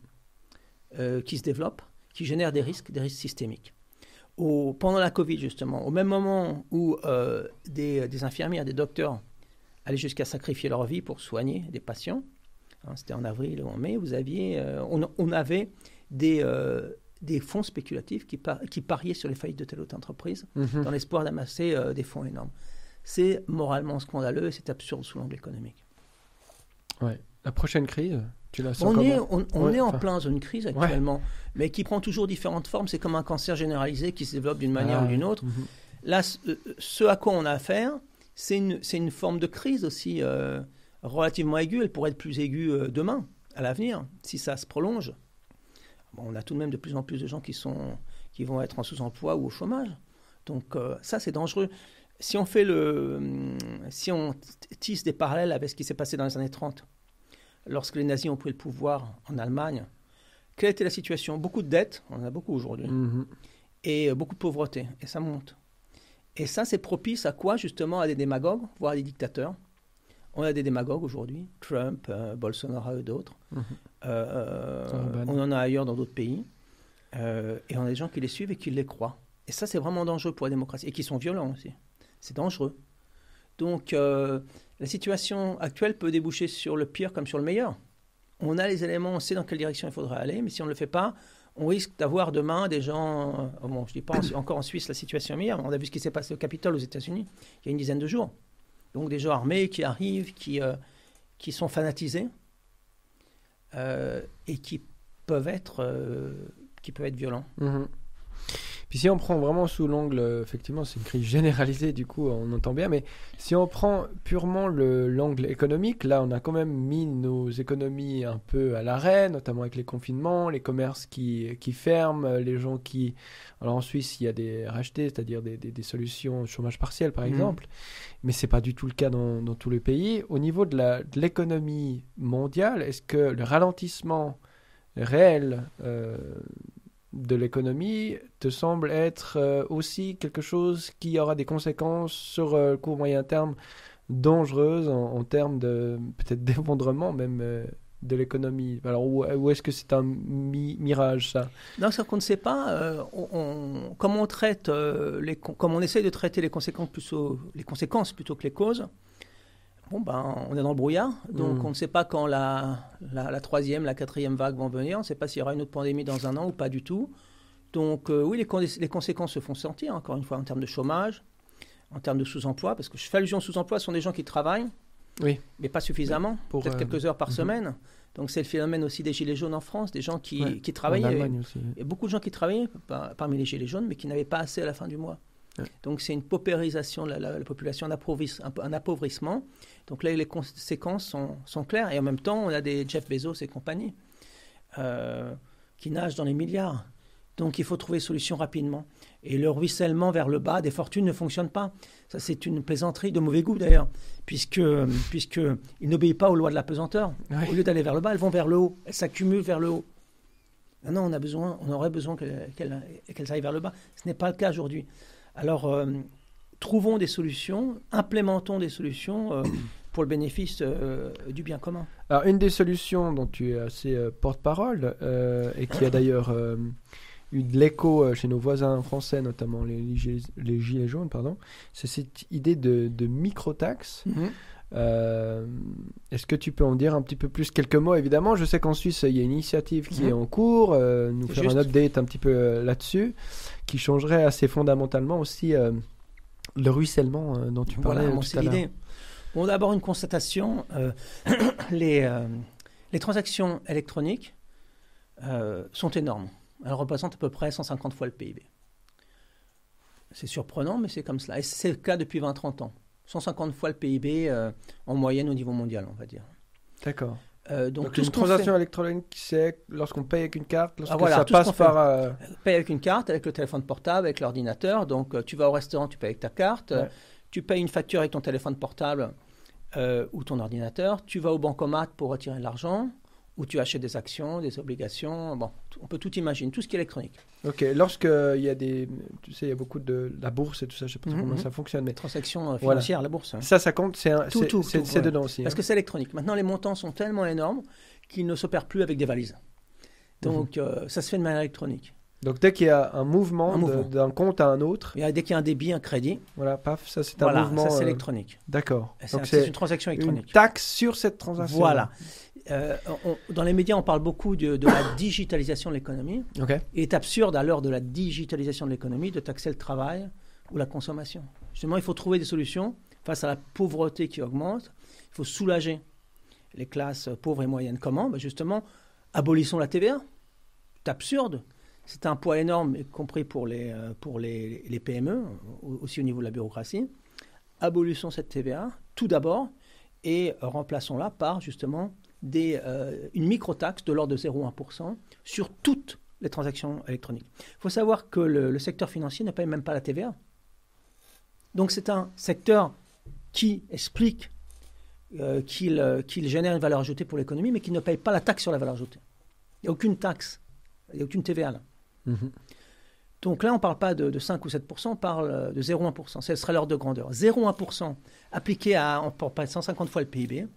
euh, qui se développe, qui génère des risques, des risques systémiques. Au, pendant la Covid, justement, au même moment où euh, des, des, infirmières, des docteurs allaient jusqu'à sacrifier leur vie pour soigner des patients, hein, c'était en avril ou en mai, vous aviez, euh, on, on, avait des, des fonds spéculatifs qui, qui, pariaient sur les faillites de telle ou telle entreprise mhm. dans l'espoir d'amasser euh, des fonds énormes. c'est moralement scandaleux et c'est absurde sous l'angle économique. Ouais. La prochaine crise, tu la sens On est, on, est en plein zone crise actuellement, mais qui prend toujours différentes formes. C'est comme un cancer généralisé qui se développe d'une manière ah ou d'une autre. Mhm. Là, euh, ce à quoi on a affaire, c'est une, une, forme de crise aussi euh, relativement aiguë. Elle pourrait être plus aiguë euh, demain, à l'avenir, si ça se prolonge. On a tout de même de plus en plus de gens qui, sont, qui vont être en sous-emploi ou au chômage. Donc ça, c'est dangereux si on fait le, si on tisse des parallèles avec ce qui s'est passé dans les années 30, lorsque les nazis ont pris le pouvoir en Allemagne, quelle était la situation? Beaucoup de dettes, on en a beaucoup aujourd'hui, mhm. et euh, beaucoup de pauvreté, et ça monte. Et ça, c'est propice à quoi justement? À des démagogues, voire à des dictateurs. On a des démagogues aujourd'hui, Trump, euh, Bolsonaro et d'autres. Mhm. Euh, on en a ailleurs dans d'autres pays. et on a des gens qui les suivent et qui les croient. Et ça, c'est vraiment dangereux pour la démocratie. Et qui sont violents aussi c'est dangereux. Donc euh, la situation actuelle peut déboucher sur le pire comme sur le meilleur. On a les éléments, on sait dans quelle direction il faudrait aller, mais si on ne le fait pas, on risque d'avoir demain des gens, euh, bon, je dis pas encore en Suisse la situation est meilleure, on a vu ce qui s'est passé au Capitole aux États-Unis il y a une dizaine de jours. Donc des gens armés qui arrivent, qui, euh, qui sont fanatisés et qui peuvent être, qui peuvent être violents. Mmh puis si on prend vraiment sous l'angle, euh, effectivement, c'est une crise généralisée, du coup, on entend bien, mais si on prend purement l'angle économique, là, on a quand même mis nos économies un peu à l'arrêt, notamment avec les confinements, les commerces qui, qui ferment, les gens qui... Alors en Suisse, il y a des rachetés, c'est-à-dire des, des, solutions chômage partiel, par mmh. exemple, mais c'est pas du tout le cas dans, dans tous les pays. Au niveau de l'économie mondiale, est-ce que le ralentissement réel euh, de l'économie te semble être euh, aussi quelque chose qui aura des conséquences sur euh, le court moyen terme dangereuses en, termes de peut-être d'effondrement même euh, de l'économie. Alors où, est-ce que c'est un mirage ça? Non, c'est qu'on ne sait pas. on, comme on traite les, comme on essaye de traiter les conséquences plutôt que les causes. Bon ben, on est dans le brouillard, donc hmm. on ne sait pas quand la, la, troisième, la quatrième vague vont venir. On ne sait pas s'il y aura une autre pandémie dans un an ou pas du tout. Donc euh, oui, les, les, conséquences se font sentir, encore une fois, en termes de chômage, en termes de sous-emploi, parce que je fais allusion au sous-emploi, ce sont des gens qui travaillent, oui. mais pas suffisamment, peut-être euh, quelques heures par mhm. semaine. Donc c'est le phénomène aussi des gilets jaunes en France, des gens qui, qui travaillaient. Et beaucoup de gens qui travaillaient parmi les gilets jaunes, mais qui n'avaient pas assez à la fin du mois. Donc c'est une paupérisation de la, population, un, appauvrissement. Donc là, les conséquences sont, sont, claires. Et en même temps, on a des Jeff Bezos et compagnie euh, qui nagent dans les milliards. Donc il faut trouver des solutions rapidement. Et le ruissellement vers le bas des fortunes ne fonctionne pas. Ça, c'est une plaisanterie de mauvais goût d'ailleurs, puisque, puisque n'obéissent pas aux lois de la pesanteur. Au lieu d'aller vers le bas, elles vont vers le haut. Elles s'accumulent vers le haut. Maintenant, on, a besoin, on aurait besoin qu'elles aillent vers le bas. Ce n'est pas le cas aujourd'hui. Alors, euh, trouvons des solutions, implémentons des solutions euh, pour le bénéfice euh, du bien commun. Alors, une des solutions dont tu es assez porte-parole, et qui a d'ailleurs eu de l'écho chez nos voisins français, notamment les, les, Gilets jaunes, pardon, c'est cette idée de, de micro-taxe. Mhm. Est-ce que tu peux en dire un petit peu plus quelques mots? Évidemment, je sais qu'en Suisse, il y a une initiative qui mhm. est en cours, nous faire un update un petit peu là-dessus qui changerait assez fondamentalement aussi euh, le ruissellement euh, dont tu parlais voilà, tout à l'heure. Bon, d'abord une constatation euh, les, les transactions électroniques sont énormes. Elles représentent à peu près 150 fois le PIB. C'est surprenant, mais c'est comme cela. Et c'est le cas depuis 20-30 ans. 150 fois le PIB en moyenne au niveau mondial, on va dire. D'accord. Euh, donc, une transaction électronique, c'est lorsqu'on paye avec une carte, lorsque ah, ça passe par. Euh... Paye avec une carte, avec le téléphone portable, avec l'ordinateur. Donc, euh, tu vas au restaurant, tu payes avec ta carte. Tu payes une facture avec ton téléphone portable euh, ou ton ordinateur. Tu vas au bancomat pour retirer de l'argent où tu achètes des actions, des obligations. Bon, on peut tout imaginer, tout ce qui est électronique. Ok, lorsqu'il y a des. Tu sais, il y a beaucoup de la bourse et tout ça, je ne sais pas mhm, comment ça fonctionne. Mais... Transactions euh, financières, la bourse. Hein. Ça, ça compte, c'est dedans aussi. Parce hein. que c'est électronique. Maintenant, les montants sont tellement énormes qu'ils ne s'opèrent plus avec des valises. Donc, mhm. euh, ça se fait de manière électronique. Donc dès qu'il y a un mouvement, d'un compte à un autre. Et dès qu'il y a un débit, un crédit. Voilà, paf, ça c'est un mouvement. Ça c'est euh, électronique. D'accord. C'est une transaction électronique. Une taxe sur cette transaction. Voilà. Euh, dans les médias, on parle beaucoup de, la digitalisation de l'économie. Il est absurde, à l'heure de la digitalisation de l'économie, de taxer le travail ou la consommation. Justement, il faut trouver des solutions face à la pauvreté qui augmente, il faut soulager les classes pauvres et moyennes. Comment? Ben Justement, abolissons la TVA. C'est absurde. C'est un poids énorme, y compris pour les, euh, pour les, les PME, aussi au niveau de la bureaucratie. Abolissons cette TVA, tout d'abord, et remplaçons-la par justement des, euh, une micro-taxe de l'ordre de 0,1% sur toutes les transactions électroniques. Il faut savoir que le, secteur financier ne paye même pas la TVA. Donc c'est un secteur qui explique euh, euh, qu'il génère une valeur ajoutée pour l'économie, mais qui ne paye pas la taxe sur la valeur ajoutée. Il n'y a aucune taxe, il n'y a aucune TVA là. Mhm. Donc là, on ne parle pas de, 5 ou 7% on parle de 0,1% Ce serait l'ordre de grandeur. 0,1% appliqué à, on parle 150 fois le PIB,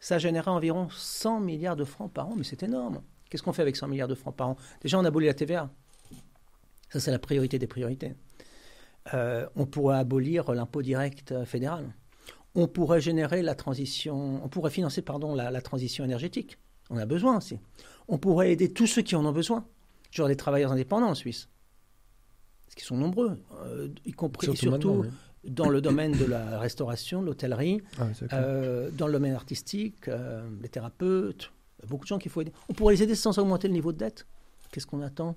ça générait environ 100 milliards de francs par an, mais c'est énorme. Qu'est-ce qu'on fait avec 100 milliards de francs par an? Déjà, on a aboli la TVA. Ça, c'est la priorité des priorités. Euh, on pourrait abolir l'impôt direct euh, fédéral. On pourrait générer la transition, on pourrait financer pardon, la, transition énergétique. On a besoin aussi. On pourrait aider tous ceux qui en ont besoin, genre les travailleurs indépendants en Suisse, parce qu'ils sont nombreux, euh, y compris surtout, dans le domaine de la restauration, de l'hôtellerie, ah, euh, dans le domaine artistique, euh, les thérapeutes, beaucoup de gens qu'il faut aider. On pourrait les aider sans augmenter le niveau de dette. Qu'est-ce qu'on attend?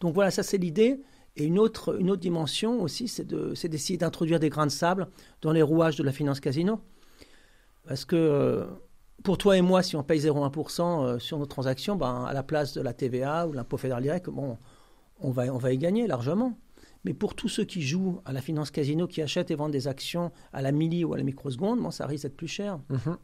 Donc voilà, ça c'est l'idée. Et une autre, une autre dimension aussi, c'est d'essayer d'introduire des grains de sable dans les rouages de la finance casino. Parce que euh, pour toi et moi, si on paye 0,1% sur nos transactions, ben, à la place de la TVA ou l'impôt fédéral direct, bon, on, va, on va y gagner largement. Mais pour tous ceux qui jouent à la finance casino, qui achètent et vendent des actions à la milli ou à la microseconde, bon, ça risque d'être plus cher. Mhm.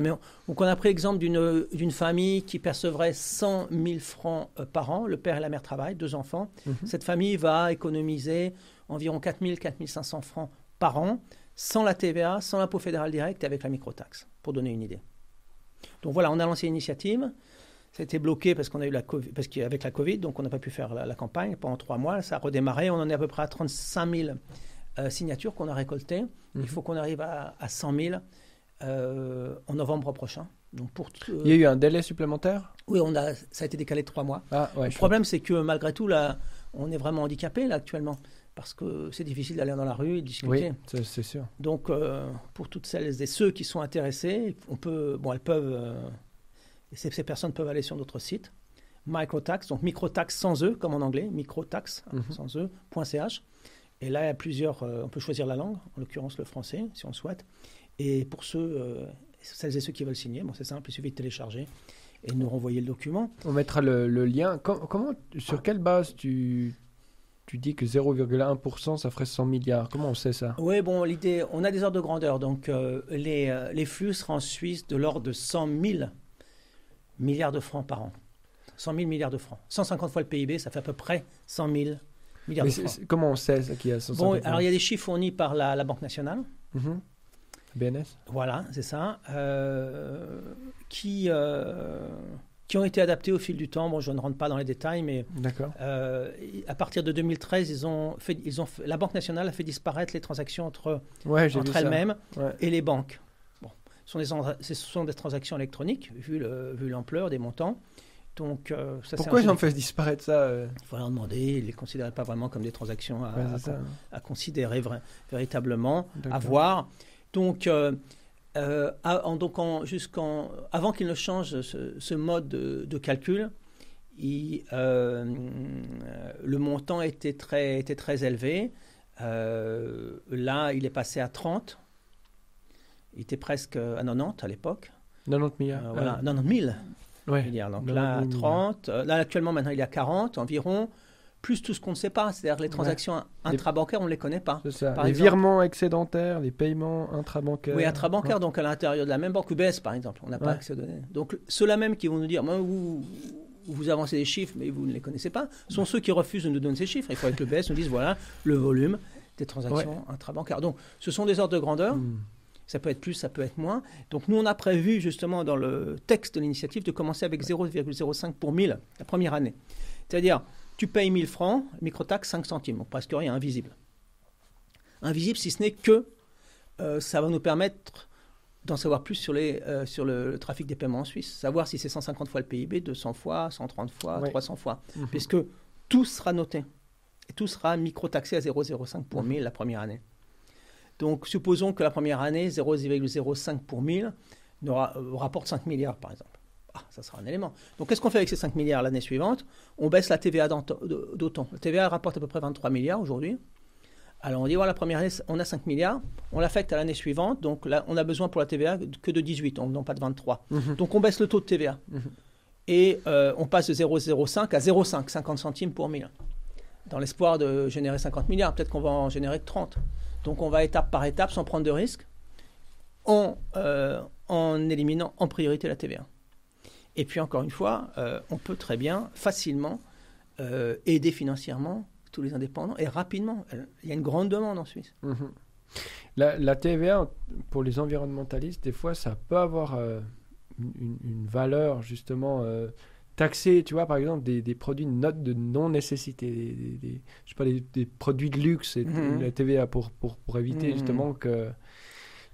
mais on, donc on a pris l'exemple d'une famille qui percevrait 100 000 francs euh, par an. Le père et la mère travaillent, deux enfants. Mhm. Cette famille va économiser environ 4 000, 4 500 francs par an, sans la TVA, sans l'impôt fédéral direct et avec la microtaxe, pour donner une idée. Donc voilà, on a lancé l'initiative. Ça a été bloqué parce qu'on a eu la COVID, parce qu'avec la Covid, donc on n'a pas pu faire la, campagne pendant trois mois. Ça a redémarré. On en est à peu près à 35 000 euh, signatures qu'on a récoltées. Il mhm. faut qu'on arrive à, 100 000 euh, en novembre prochain. Donc pour Il y a eu un délai supplémentaire? Oui, on a, ça a été décalé de trois mois. Ah, le problème, c'est que malgré tout, là, on est vraiment handicapé là, actuellement. Parce que c'est difficile d'aller dans la rue et discuter. Oui, c'est sûr. Donc, euh, pour toutes celles et ceux qui sont intéressés, on peut, bon, elles peuvent et ces, personnes peuvent aller sur notre site, microtax, donc microtax sans E, comme en anglais, microtax hein, mhm. sans E, .ch. Et là, il y a plusieurs, euh, on peut choisir la langue, en l'occurrence le français, si on le souhaite. Et pour ceux, euh, celles et ceux qui veulent signer, bon, c'est simple, il suffit de télécharger et de nous renvoyer le document. On mettra le, lien. comment, sur quelle base tu, tu dis que 0,1%, ça ferait 100 milliards? Comment on sait ça? Oui, bon, l'idée, on a des ordres de grandeur. Donc, euh, les, les flux seront en Suisse de l'ordre de 100 000 milliards de francs par an. 100 000 milliards de francs. 150 fois le PIB, ça fait à peu près 100 000 milliards de francs. Comment on sait qu'il y a 150 Bon, alors il y a des chiffres fournis par la, Banque nationale. Mhm. BNS Voilà, c'est ça. Euh, qui, euh, qui ont été adaptés au fil du temps. Bon, je ne rentre pas dans les détails, mais euh, à partir de 2013, ils ont fait, ils ont la Banque nationale a fait disparaître les transactions entre, entre elles-mêmes et les banques sont des, ce sont des transactions électroniques, vu l'ampleur vu des montants. Donc, euh, ça, Pourquoi ils ont fait disparaître ça euh Il faut leur demander. Ils ne les considéraient pas vraiment comme des transactions à, à, considérer véritablement, à voir. Donc, euh, donc jusqu'en, avant qu'ils ne changent ce, mode de, calcul, il, le montant était très, était très élevé. là, il est passé à 30 il était presque à 90 à l'époque. 90 milliards. Euh, voilà, 90 000 milliards. Donc là, 30. Euh, là, actuellement, maintenant, il y a 40 environ, plus tout ce qu'on ne sait pas. C'est-à-dire les transactions intrabancaires, on ne les connaît pas. Ça. les virements excédentaires, les paiements intrabancaires. Oui, intrabancaires, donc à l'intérieur de la même banque UBS, par exemple. On n'a pas accès aux données. Donc ceux-là même qui vont nous dire, moi, vous, vous avancez des chiffres, mais vous ne les connaissez pas, sont ceux qui refusent de nous donner ces chiffres. Il faut que l'UBS nous dise, voilà, le volume des transactions intrabancaires. Donc ce sont des ordres de grandeur. Hmm. Ça peut être plus, ça peut être moins. Donc nous, on a prévu justement dans le texte de l'initiative de commencer avec 0,05 pour 1000 la première année. C'est-à-dire, tu payes 1000 francs, microtaxe 5 centimes, donc presque rien, invisible. Invisible si ce n'est que euh, ça va nous permettre d'en savoir plus sur, les, euh, sur le, trafic des paiements en Suisse. Savoir si c'est 150 fois le PIB, 200 fois, 130 fois, 300 fois. Mhm. Puisque tout sera noté. Et tout sera microtaxé à 0,05 pour 1000 la première année. Donc, supposons que la première année, 0,05 pour 1000 nous rapporte 5 milliards, par exemple. Ah, ça sera un élément. Donc, qu'est-ce qu'on fait avec ces 5 milliards l'année suivante? On baisse la TVA d'autant. La TVA rapporte à peu près 23 milliards aujourd'hui. Alors, on dit, voilà, la première année, on a 5 milliards, on l'affecte à l'année suivante, donc là, on a besoin pour la TVA que de 18, non pas de 23. Mhm. Donc, on baisse le taux de TVA. Mhm. Et euh, on passe de 0,05 à 0,5, 50 centimes pour 1000. Dans l'espoir de générer 50 milliards, peut-être qu'on va en générer 30. Donc, on va étape par étape, sans prendre de risques, en, euh, en éliminant en priorité la TVA. Et puis encore une fois, euh, on peut très bien, facilement, euh, aider financièrement tous les indépendants et rapidement. Il y a une grande demande en Suisse. Mhm. La, TVA, pour les environnementalistes, des fois, ça peut avoir une, valeur justement taxée. Tu vois, par exemple, des, produits notes de non-nécessité, des, je sais pas, des, produits de luxe, et mhm. la TVA pour, pour, pour éviter mhm. justement que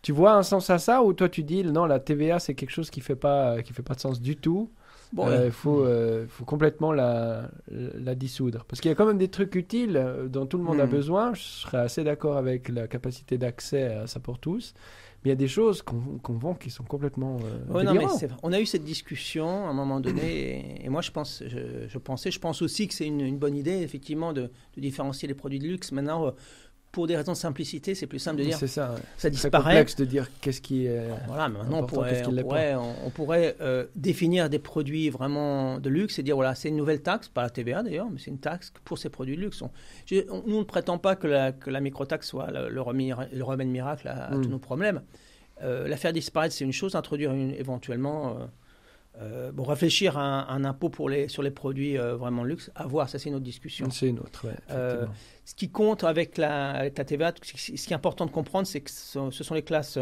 tu vois un sens à ça ou toi tu dis non la TVA c'est quelque chose qui fait pas qui fait pas de sens du tout. Il euh, faut, euh, faut complètement la, la dissoudre. Parce qu'il y a quand même des trucs utiles euh, dont tout le monde a hmm. besoin. Je serais assez d'accord avec la capacité d'accès à ça pour tous. Mais il y a des choses qu'on vend qui sont complètement. non, mais on a eu cette discussion à un moment donné. et, moi, je, pense, je, pensais, je pense aussi que c'est une, une, bonne idée, effectivement, de, de, différencier les produits de luxe. Maintenant pour des raisons de simplicité, c'est plus simple de dire c'est ça, ça disparaît. C'est complexe de dire qu'est-ce qui est. Voilà, maintenant on pourrait, on pourrait, euh, définir des produits vraiment de luxe et dire voilà, c'est une nouvelle taxe, pas la TVA d'ailleurs, mais c'est une taxe pour ces produits de luxe. nous ne prétendons pas que la, que la microtaxe soit le, remède miracle à, tous hmm. nos problèmes. Euh, la faire disparaître, c'est une chose, introduire éventuellement. Euh, euh, bon, réfléchir à un, impôt pour les, sur les produits euh, vraiment luxe, à voir, ça c'est une autre discussion. C'est une autre, euh, Ce qui compte avec la, avec la TVA, ce qui est important de comprendre, c'est que ce, sont les classes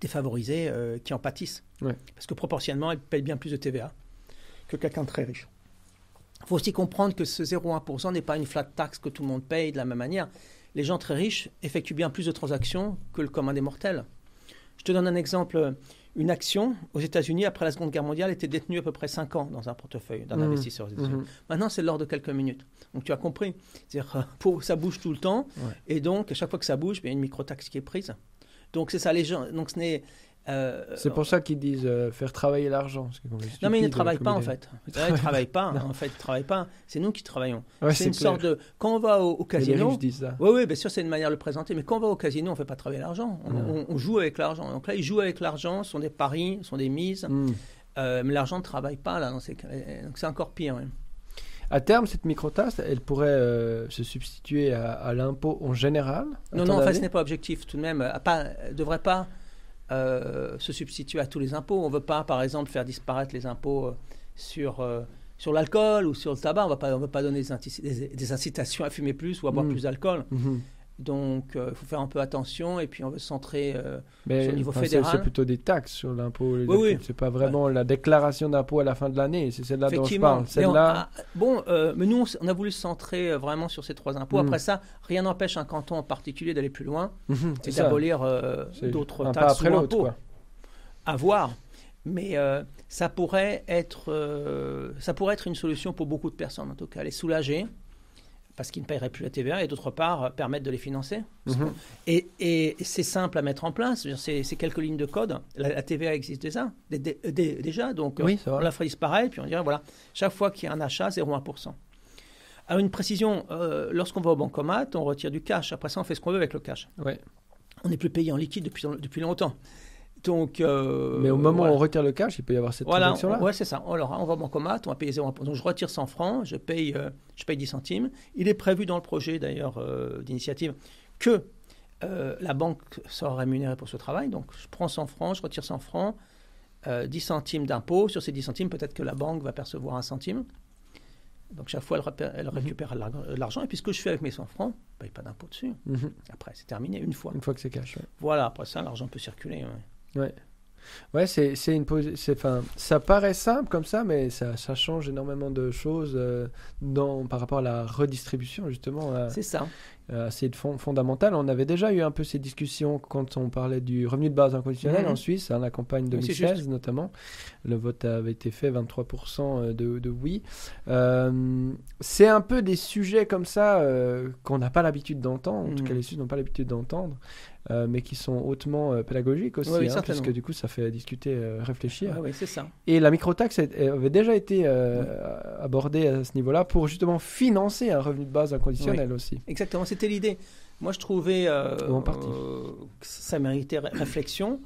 défavorisées qui en pâtissent. Parce que proportionnellement, elles payent bien plus de TVA que quelqu'un de très riche. Il faut aussi comprendre que ce 0,1% n'est pas une flat tax que tout le monde paye de la même manière. Les gens très riches effectuent bien plus de transactions que le commun des mortels. Je te donne un exemple une action aux États-Unis après la Seconde Guerre mondiale était détenue à peu près 5 ans dans un portefeuille d'un mmh. investisseur mmh. Maintenant, c'est l'ordre de quelques minutes. Donc, tu as compris. C'est-à-dire, euh, ça bouge tout le temps. Et donc, à chaque fois que ça bouge, ben, il y a une micro-taxe qui est prise. Donc, c'est ça, les gens. Donc, ce n'est euh, c'est pour ça qu'ils disent euh, faire travailler l'argent. Non, mais ils ne travaillent pas en fait. Ils ne travaillent pas. en fait, ils travaillent pas. C'est nous qui travaillons. c'est une sorte de. Quand on va au, casino. Les disent ça. Oui, oui, bien sûr, c'est une manière de le présenter. Mais quand on va au casino, on ne fait pas travailler l'argent. On, joue avec l'argent. Donc là, ils jouent avec l'argent. Ce sont des paris, ce sont des mises. Hmm. Euh, mais l'argent ne travaille pas là. Donc c'est encore pire. À terme, cette microtaxe, elle pourrait se substituer à, l'impôt en général Non, non, en fait, ce n'est pas objectif tout de même. Pas, devrait pas euh, se substituer à tous les impôts. On ne veut pas, par exemple, faire disparaître les impôts euh, sur, euh, sur l'alcool ou sur le tabac. On ne va pas donner des, incitations à fumer plus ou à boire mmh. plus d'alcool. Mmh. Donc, il faut faire un peu attention et puis on veut se centrer sur le niveau fédéral. C'est plutôt des taxes sur l'impôt. Oui, oui. C'est pas vraiment la déclaration d'impôt à la fin de l'année. C'est celle-là dont je parle. Celle-là. bon, mais nous, on, a voulu se centrer vraiment sur ces trois impôts. Mmh. Après ça, rien n'empêche un canton en particulier d'aller plus loin et d'abolir d'autres taxes après ou impôts. À voir. Mais ça pourrait être, ça pourrait être une solution pour beaucoup de personnes, en tout cas, les soulager parce qu'ils ne paieraient plus la TVA, et d'autre part, permettre de les financer. Mhm. Et, c'est simple à mettre en place, c'est quelques lignes de code. La, TVA existe déjà, déjà donc euh, on la ferait disparaître, puis on dirait, voilà, chaque fois qu'il y a un achat, 0,1%. Alors une précision, euh, lorsqu'on va au bancomat, on retire du cash, après ça on fait ce qu'on veut avec le cash. On n'est plus payé en liquide depuis, depuis longtemps. Donc, euh, Mais au moment où on retire le cash, il peut y avoir cette voilà, transaction-là Oui, c'est ça. Alors, on va au bancomat, on va payer 0 Donc, je retire 100 francs, je paye, euh, je paye 10 centimes. Il est prévu dans le projet, d'ailleurs, euh, d'initiative, que la banque sera rémunérée pour ce travail. Donc, je prends 100 francs, je retire 100 francs, 10 centimes d'impôt. Sur ces 10 centimes, peut-être que la banque va percevoir un centime. Donc, chaque fois, elle, mhm. récupère l'argent. Et puis, ce que je fais avec mes 100 francs, je ne paye pas d'impôt dessus. Mhm. Après, c'est terminé, une fois. Une fois que c'est cash, Voilà, après ça, l'argent peut circuler. Ouais. Ouais, c'est, c'est une enfin, ça paraît simple comme ça, mais ça, ça change énormément de choses euh, dans, par rapport à la redistribution, justement. c'est ça. euh, assez fondamentale. On avait déjà eu un peu ces discussions quand on parlait du revenu de base inconditionnel mhm. en Suisse, à hein, la campagne 2016 notamment. Le vote avait été fait 23% de, de, oui. c'est un peu des sujets comme ça qu'on n'a pas l'habitude d'entendre, en tout cas mhm. les Suisses n'ont pas l'habitude d'entendre. Euh, mais qui sont hautement euh, pédagogiques aussi, oui, hein, parce que du coup ça fait discuter, euh, réfléchir. oui, c'est ça. Et la microtaxe avait déjà été abordée à ce niveau-là pour justement financer un revenu de base inconditionnel aussi. Exactement, c'était l'idée. Moi je trouvais que ça méritait réflexion.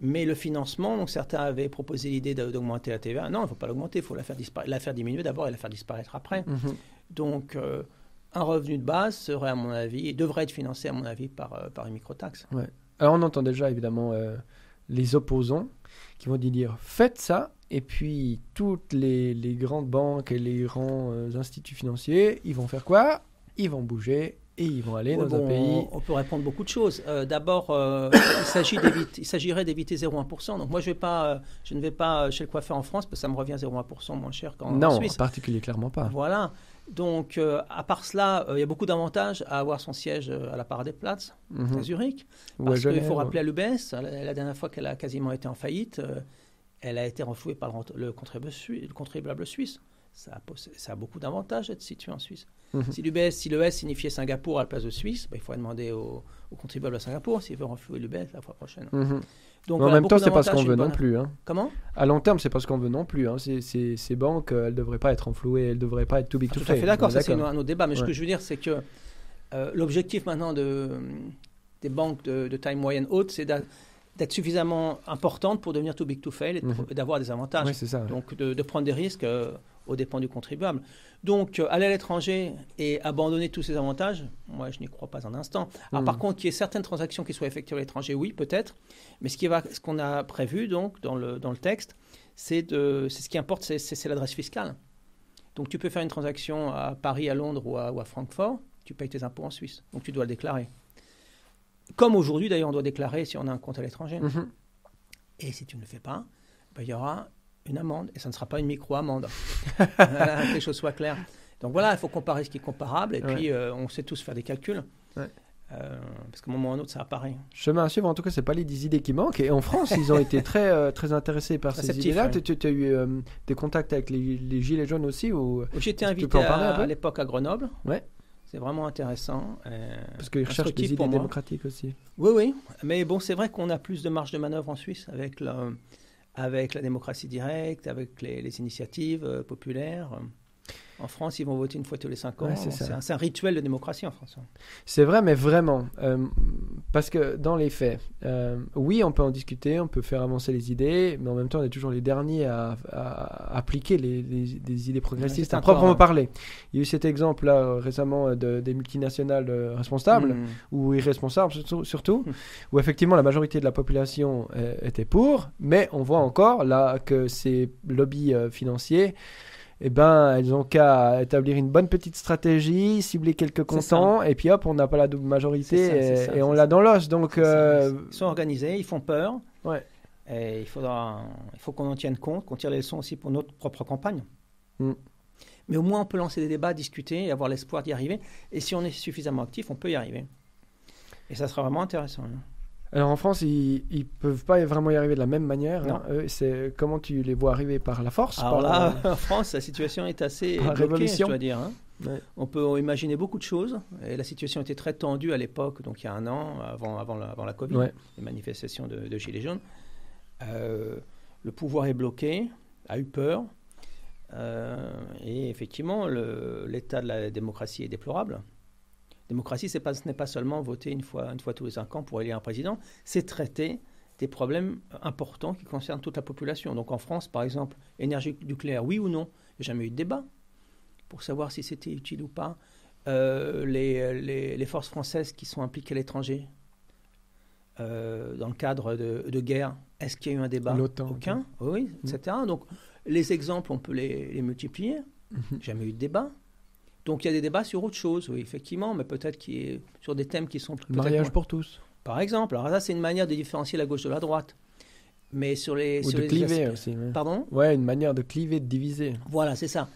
Mais le financement, donc certains avaient proposé l'idée d'augmenter la TVA. Non, il ne faut pas l'augmenter, il faut la faire, la faire diminuer d'abord et la faire disparaître après. Mhm. Donc, un revenu de base serait, à mon avis, et devrait être financé, à mon avis, par, euh, par une microtaxe. Ouais. Alors, on entend déjà, évidemment, euh, les opposants qui vont dire faites ça, et puis toutes les, les grandes banques et les grands euh, instituts financiers, ils vont faire quoi? Ils vont bouger et ils vont aller dans un pays. On peut répondre beaucoup de choses. D'abord, il s'agirait d'éviter 0,1%. Donc moi, je, vais pas, je ne vais pas chez le coiffeur en France parce que ça me revient 0,1% moins cher qu'en Suisse. Non, en particulier, clairement pas. Voilà. Donc, euh, à part cela, euh, il y a beaucoup d'avantages à avoir son siège euh, à la Paradeplatz, mm à Zurich. Parce qu'il faut rappeler à l'UBS, la, dernière fois qu'elle a quasiment été en faillite, elle a été renflouée par le, contribuable, suisse. Ça a, beaucoup d'avantages d'être situé en Suisse. Mhm. Si l'UBS, si l'ES signifiait Singapour à la place de Suisse, bah, il faut demander au, contribuable à Singapour s'il veut renflouer l'UBS la fois prochaine. Mhm. Donc, en même temps, c'est pas ce qu'on veut non plus. Hein. Comment? À long terme, c'est pas ce qu'on veut non plus. Hein. Ces, banques, elles ne devraient pas être enflouées, elles ne devraient pas être too big ah, to fail. Tout à fait d'accord, ça c'est un autre débat. Mais ce que je veux dire, c'est que euh, l'objectif maintenant de, des banques de, taille moyenne haute, c'est d'être suffisamment importante pour devenir too big to fail et mhm. d'avoir des avantages. ça, Donc de, prendre des risques euh, aux dépens du contribuable. Donc, euh, aller à l'étranger et abandonner tous ces avantages, moi, je n'y crois pas un instant. Alors, hmm. par contre, qu'il y ait certaines transactions qui soient effectuées à l'étranger, oui, peut-être. Mais ce, qui va, ce qu'on a prévu, donc, dans le, dans le texte, c'est, de, c'est ce qui importe, c'est, l'adresse fiscale. Donc, tu peux faire une transaction à Paris, à Londres ou à, ou à, Francfort, tu payes tes impôts en Suisse. Donc, tu dois le déclarer. Comme aujourd'hui, d'ailleurs, on doit déclarer si on a un compte à l'étranger. Mhm. Et si tu ne le fais pas, ben, il y aura une amende, et ça ne sera pas une micro-amende. que les choses soient claires. Donc voilà, il faut comparer ce qui est comparable, et puis euh, on sait tous faire des calculs. Euh, parce qu'à un moment ou à un autre, ça apparaît. Chemin à suivre, en tout cas, c'est pas les idées qui manquent. Et en France, ils ont été très, euh, très intéressés par ces idées-là. Tu, as eu des contacts avec les, Gilets jaunes aussi ou... J'étais invité à, l'époque à Grenoble. Ouais. C'est vraiment intéressant. Parce qu'ils recherchent des idées démocratiques aussi. Oui, oui. Mais bon, c'est vrai qu'on a plus de marge de manœuvre en Suisse avec le avec la démocratie directe, avec les, initiatives euh, populaires. En France, ils vont voter une fois tous les cinq ans. c'est un, rituel de démocratie en France. C'est vrai, mais vraiment. Euh, parce que dans les faits, euh, oui, on peut en discuter, on peut faire avancer les idées, mais en même temps, on est toujours les derniers à, appliquer les, idées progressistes à proprement parler. Il y a eu cet exemple-là récemment de, des multinationales responsables, hmm. ou irresponsables surtout, hmm. où effectivement la majorité de la population était pour, mais on voit encore là que ces lobbies financiers eh ben, elles ont qu'à établir une bonne petite stratégie, cibler quelques comptants, et puis hop, on n'a pas la double majorité et, on l'a dans l'os. Donc, euh, ils sont organisés, ils font peur. Ouais. Et il faudra, il faut qu'on en tienne compte, qu'on tire les leçons aussi pour notre propre campagne. Mm. Mais au moins, on peut lancer des débats, discuter et avoir l'espoir d'y arriver. Et si on est suffisamment actif, on peut y arriver. Et ça sera vraiment intéressant. Hein. Alors en France, ils ne peuvent pas vraiment y arriver de la même manière. Hein. c'est comment tu les vois arriver par la force Alors là, en France, la situation est assez bloquée, je dois dire. Hein. On peut imaginer beaucoup de choses. Et la situation était très tendue à l'époque, donc il y a un an, avant, avant, la, avant la Covid, les manifestations de, Gilets jaunes. Euh, le pouvoir est bloqué, a eu peur. Euh, et effectivement, l'état de la démocratie est déplorable. Démocratie, pas, ce n'est pas seulement voter une fois, une fois tous les cinq ans pour élire un président, c'est traiter des problèmes importants qui concernent toute la population. Donc en France, par exemple, énergie nucléaire, oui ou non? Il n'y a jamais eu de débat pour savoir si c'était utile ou pas. Euh, les, les, forces françaises qui sont impliquées à l'étranger, euh, dans le cadre de, de guerre, est-ce qu'il y a eu un débat? Aucun, oui, etc. Donc les exemples, on peut les, les multiplier. Mhm. Jamais eu de débat. Donc il y a des débats sur autre chose, oui, effectivement, mais peut-être qui est sur des thèmes qui sont le mariage pour tous. Par exemple, alors ça c'est une manière de différencier la gauche de la droite. Mais sur les ou sur de cliver aussi. Pardon? Ouais, une manière de cliver, de diviser. Voilà, c'est ça.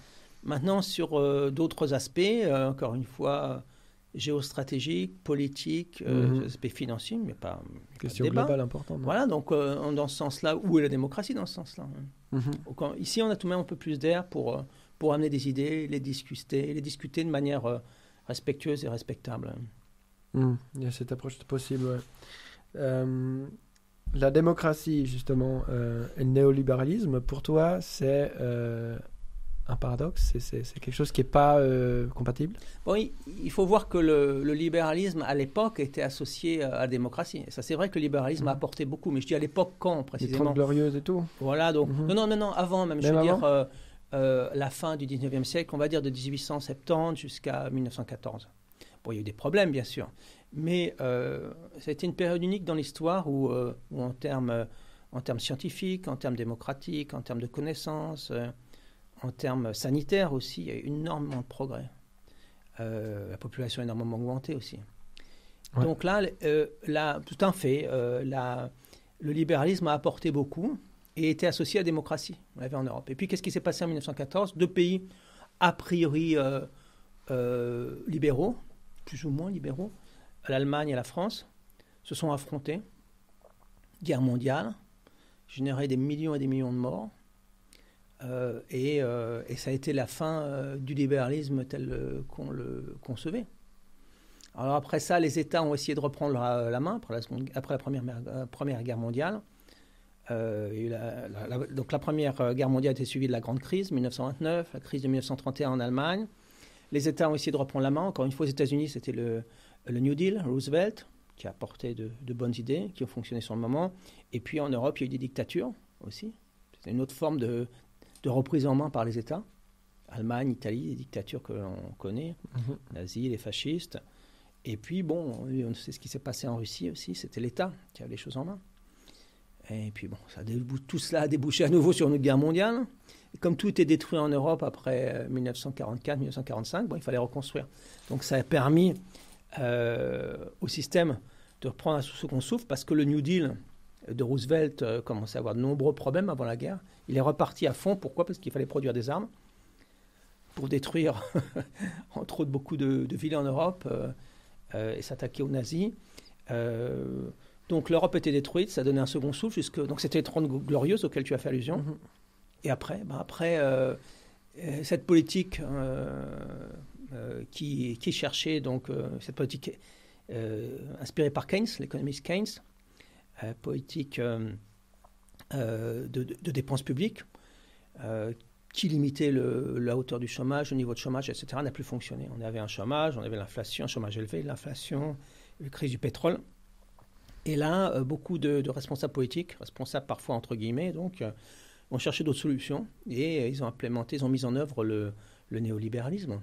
Maintenant sur euh, d'autres aspects, euh, encore une fois, géostratégique, politique, mhm. aspect financier, mais pas. Question globale importante. Voilà, donc dans ce sens-là, où est la démocratie dans ce sens-là? Mhm. Ici, on a tout de même un peu plus d'air pour, pour amener des idées, les discuter, les discuter de manière respectueuse et respectable. Mhm. Il y a cette approche possible, la démocratie, justement, euh, et le néolibéralisme, pour toi, c'est euh, un paradoxe C'est quelque chose qui n'est pas euh, compatible? Oui, il faut voir que le, libéralisme, à l'époque, était associé à la démocratie. Et ça, c'est vrai que le libéralisme a mhm. apporté beaucoup, mais je dis à l'époque quand, précisément Les glorieuses et tout Voilà, donc... Mhm. Non, non, non, non, avant même, je veux dire... la fin du 19e siècle, on va dire de 1870 jusqu'à 1914. Bon, il y a eu des problèmes, bien sûr, mais euh, ça a été une période unique dans l'histoire où, euh, en, termes, en termes scientifiques, en termes démocratiques, en termes de connaissances, euh, en termes sanitaires aussi, il y a eu énormément de progrès. la population a énormément augmenté aussi. Donc là, là, tout un fait, la, le libéralisme a apporté beaucoup et était associé à la démocratie. On l'avait en Europe. Et puis, qu'est-ce qui s'est passé en 1914 Deux pays, a priori libéraux, plus ou moins libéraux, l'Allemagne et la France se sont affrontés, guerre mondiale, généré des millions et des millions de morts, euh, euh, et, ça a été la fin euh, du libéralisme tel qu'on le concevait. Alors après ça, les États ont essayé de reprendre la, main après la, première, guerre mondiale. Donc la première guerre mondiale a été suivie de la grande crise, 1929, la crise de 1931 en Allemagne. Les États ont essayé de reprendre la main. Encore une fois, aux États-Unis, c'était le, le New Deal, Roosevelt, qui a apporté de, bonnes idées, qui ont fonctionné sur le moment. Et puis en Europe, il y a eu des dictatures aussi. C'est une autre forme de, reprise en main par les États. Allemagne, Italie, des dictatures que l'on connaît, mm les fascistes. Et puis, bon, on sait ce qui s'est passé en Russie aussi, c'était l'État qui avait les choses en main. Et puis, bon, tout cela a débouché à nouveau sur une guerre mondiale. Comme tout était détruit en Europe après 1944-1945, bon, il fallait reconstruire. Donc, ça a permis euh, au système de reprendre ce qu'on souffre parce que le New Deal de Roosevelt euh, commençait à avoir de nombreux problèmes avant la guerre. Il est reparti à fond. Pourquoi? Parce qu'il fallait produire des armes pour détruire, entre autres, beaucoup de, villes en Europe euh, et s'attaquer aux nazis. Donc l'Europe était détruite, ça donnait un second souffle. Jusque, donc c'était les 30 glorieuses auxquelles tu as fait allusion. Mm-hmm. Et après, ben après cette politique euh, qui, qui, cherchait donc euh, cette politique euh, inspirée par Keynes, l'économiste Keynes, politique de, de, dépenses publiques, qui limitait le, la hauteur du chômage, le niveau de chômage, etc., n'a plus fonctionné. On avait un chômage, on avait l'inflation, un chômage élevé, l'inflation, la crise du pétrole. Et là, beaucoup de, responsables politiques, responsables parfois entre guillemets, donc, ont cherché d'autres solutions et ils ont implémenté, ils ont mis en œuvre le, le néolibéralisme.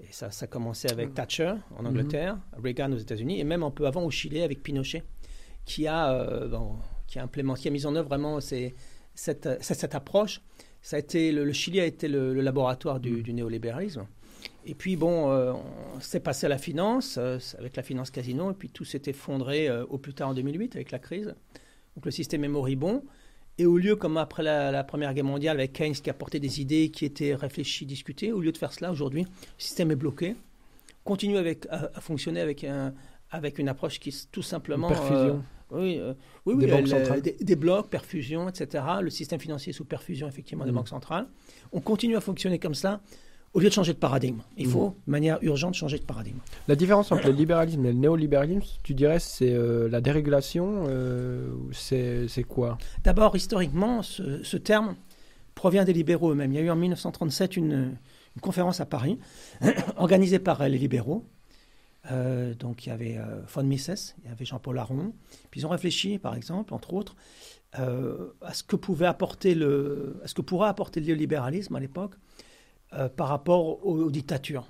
Et ça, ça a commencé avec mm. Thatcher en mm-hmm. Angleterre, Reagan aux États-Unis, et même un peu avant au Chili avec Pinochet, qui a, euh, qui a implémenté, qui a mis en œuvre vraiment cette, cette, approche. Ça a été, le, Chili a été le, laboratoire du, du, néolibéralisme. Et puis, bon, euh, c'est passé à la finance, euh, avec la finance casino, et puis tout s'est effondré au plus tard en 2008 avec la crise. Donc le système est moribond. Et au lieu, comme après la, Première Guerre mondiale, avec Keynes qui apportait des idées qui étaient réfléchies, discutées, au lieu de faire cela, aujourd'hui, le système est bloqué, continue avec, à, fonctionner avec, un, avec une approche qui est tout simplement... perfusion. Euh, oui, euh, oui, des, banques des, blocs, perfusion, etc. Le système financier sous perfusion, effectivement, des mmh. banques centrales. On continue à fonctionner comme ça au lieu de changer de paradigme. Il faut, mmh. de manière urgente, changer de paradigme. La différence entre le libéralisme et le néolibéralisme, tu dirais, c'est euh, la dérégulation euh, C'est quoi? D'abord, historiquement, ce, terme provient des libéraux eux-mêmes. Il y a eu en 1937 une, conférence à Paris, organisée par les libéraux. Euh, donc il y avait von Mises, il y avait Jean-Paul Aron. Puis ils ont réfléchi, par exemple, entre autres, à ce que pouvait apporter le, à ce que pourrait apporter le libéralisme à l'époque euh, par rapport aux, dictatures.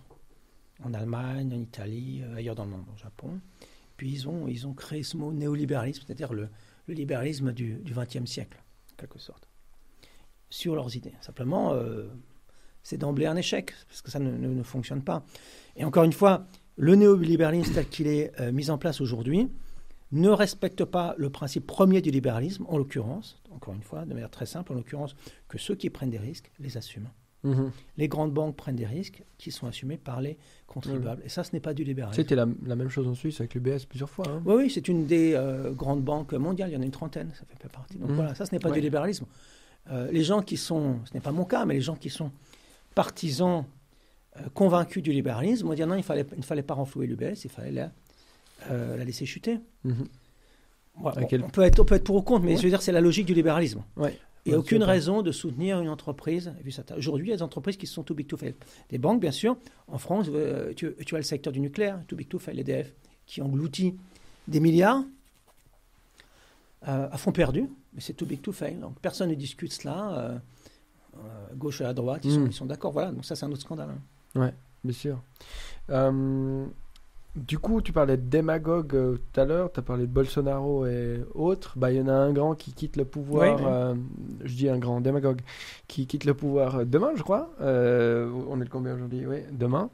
En Allemagne, en Italie, euh, ailleurs dans le monde, au Japon. Puis ils ont, ils ont créé ce mot néolibéralisme, c'est-à-dire le, libéralisme du XXe siècle, en quelque sorte, sur leurs idées. Simplement, euh, c'est d'emblée un échec, parce que ça ne, ne, fonctionne pas. Et encore une fois, le néolibéralisme tel qu'il est mis en place aujourd'hui ne respecte pas le principe premier du libéralisme, en l'occurrence, encore une fois, de manière très simple, en l'occurrence, que ceux qui prennent des risques les assument. Mhm. Les grandes banques prennent des risques qui sont assumés par les contribuables. Et ça, ce n'est pas du libéralisme. C'était la, même chose en Suisse avec l'UBS plusieurs fois. Hein. Oui, oui, c'est une des euh, grandes banques mondiales. Il y en a une trentaine, ça fait partie. Donc mhm. voilà, ça, ce n'est pas du libéralisme. Euh, les gens qui sont, ce n'est pas mon cas, mais les gens qui sont partisans euh, convaincus du libéralisme vont dire non, il, fallait, il ne fallait pas renflouer l'UBS, il fallait la, la laisser chuter. Mhm. on, peut être, on peut être pour ou contre, mais je veux dire, c'est la logique du libéralisme. Ouais. Il n'y a aucune raison de soutenir une entreprise. Aujourd'hui, il y a des entreprises qui sont too big to fail. Des banques, bien sûr. En France, euh, tu, as le secteur du nucléaire, too big to fail, l'EDF, qui engloutit des milliards euh, à fond perdu, mais c'est too big to fail. Donc personne ne discute cela. Euh, gauche et à droite, ils sont, hmm. d'accord. Voilà, donc ça, c'est un autre scandale. Hein. Ouais, bien sûr. Du coup, tu parlais de démagogue euh, tout à l'heure, tu as parlé de Bolsonaro et autres. Bah, il y en a un grand qui quitte le pouvoir, euh, je dis un grand démagogue, qui quitte le pouvoir euh, demain, je crois. on est le combien aujourd'hui? Oui, demain.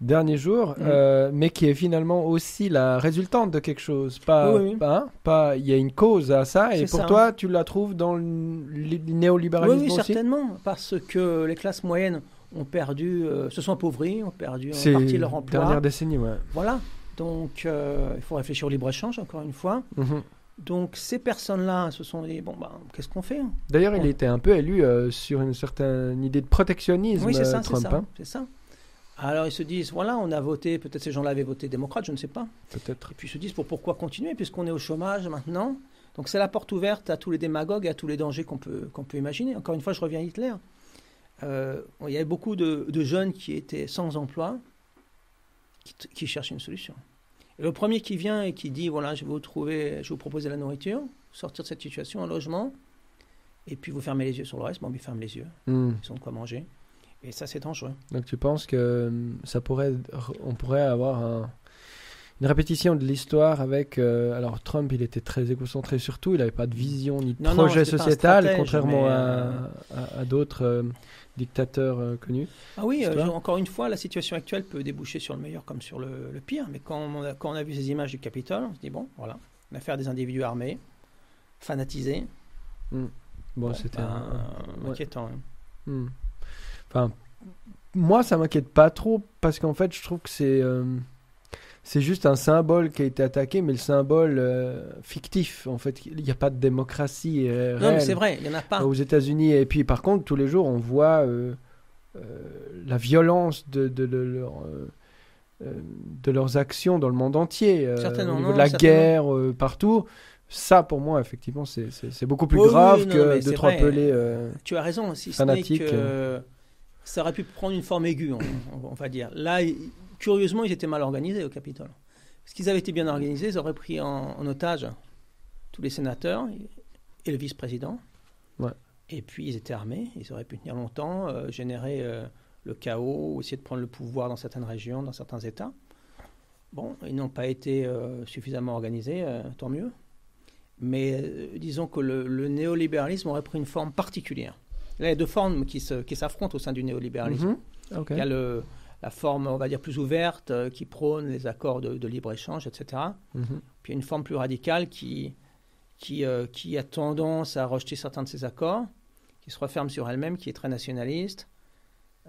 Dernier jour, mm. mais qui est finalement aussi la résultante de quelque chose. Pas, hein, pas, il y a une cause à ça, et pour toi, tu la trouves dans le néolibéralisme oui, oui, certainement, parce que les classes moyennes ont perdu, euh, se sont appauvris, ont perdu en partie leur emploi. Dernière décennie, ouais. Voilà. Donc, euh, il faut réfléchir au libre-échange, encore une fois. Mhm. Donc, ces personnes-là se sont dit bon, ben, qu'est-ce qu'on fait hein? D'ailleurs, il était un peu élu euh, sur une certaine idée de protectionnisme, oui, c'est ça, Trump. Hein. C'est ça, Alors, ils se disent voilà, on a voté, peut-être ces gens-là avaient voté démocrate, je ne sais pas. Peut-être. Et puis, ils se disent pour pourquoi continuer, puisqu'on est au chômage maintenant? Donc, c'est la porte ouverte à tous les démagogues et à tous les dangers qu'on peut, qu'on peut imaginer. Encore une fois, je reviens à Hitler. Euh, il y avait beaucoup de, jeunes qui étaient sans emploi, qui, cherchent une solution. Et le premier qui vient et qui dit voilà, je vais vous trouver, je vais vous proposer la nourriture, sortir de cette situation, un logement, et puis vous fermez les yeux sur le reste, bon, ils ferment les yeux, hmm. ils ont de quoi manger. Et ça, c'est dangereux. Donc tu penses que hum, ça pourrait, on pourrait avoir un, une répétition de l'histoire avec. Euh, alors, Trump, il était très égocentré surtout, il n'avait pas de vision ni de projet sociétal, contrairement à, à, d'autres euh, dictateurs euh, connus. Ah oui, encore une fois, la situation actuelle peut déboucher sur le meilleur comme sur le, pire. Mais quand on, a, quand on a vu ces images du Capitole, on se dit bon, voilà, on a affaire à des individus armés, fanatisés. Hmm. Bon, c'était ben, inquiétant. Hein. Hmm. Enfin, moi, ça m'inquiète pas trop parce qu'en fait, je trouve que c'est c'est juste un symbole qui a été attaqué, mais le symbole euh, fictif. En fait, il n'y a pas de démocratie. Euh, non, mais c'est vrai, il n'y en a pas. Aux États-Unis. Et puis, par contre, tous les jours, on voit euh, la violence de, de, de, leurs actions dans le monde entier. certainement. de la guerre partout. Ça, pour moi, effectivement, c'est beaucoup plus grave que de te rappeler. tu as raison, si fanatiques. que ça aurait pu prendre une forme aiguë, on, on va dire. Là, curieusement, ils étaient mal organisés au Capitole. Parce qu'ils avaient été bien organisés, ils auraient pris en, otage tous les sénateurs et le vice-président. Et puis ils étaient armés, ils auraient pu tenir longtemps, euh, générer euh, le chaos, essayer de prendre le pouvoir dans certaines régions, dans certains États. Bon, ils n'ont pas été euh, suffisamment organisés, tant mieux. Mais disons que le, néolibéralisme aurait pris une forme particulière. Là, il y a deux formes qui s'affrontent au sein du néolibéralisme. Mhm. Il y a le, la forme, on va dire, plus ouverte, euh, qui prône les accords de, libre-échange, etc. Mhm. Puis une forme plus radicale qui, qui, euh, qui, a tendance à rejeter certains de ces accords, qui se referme sur elle-même, qui est très nationaliste,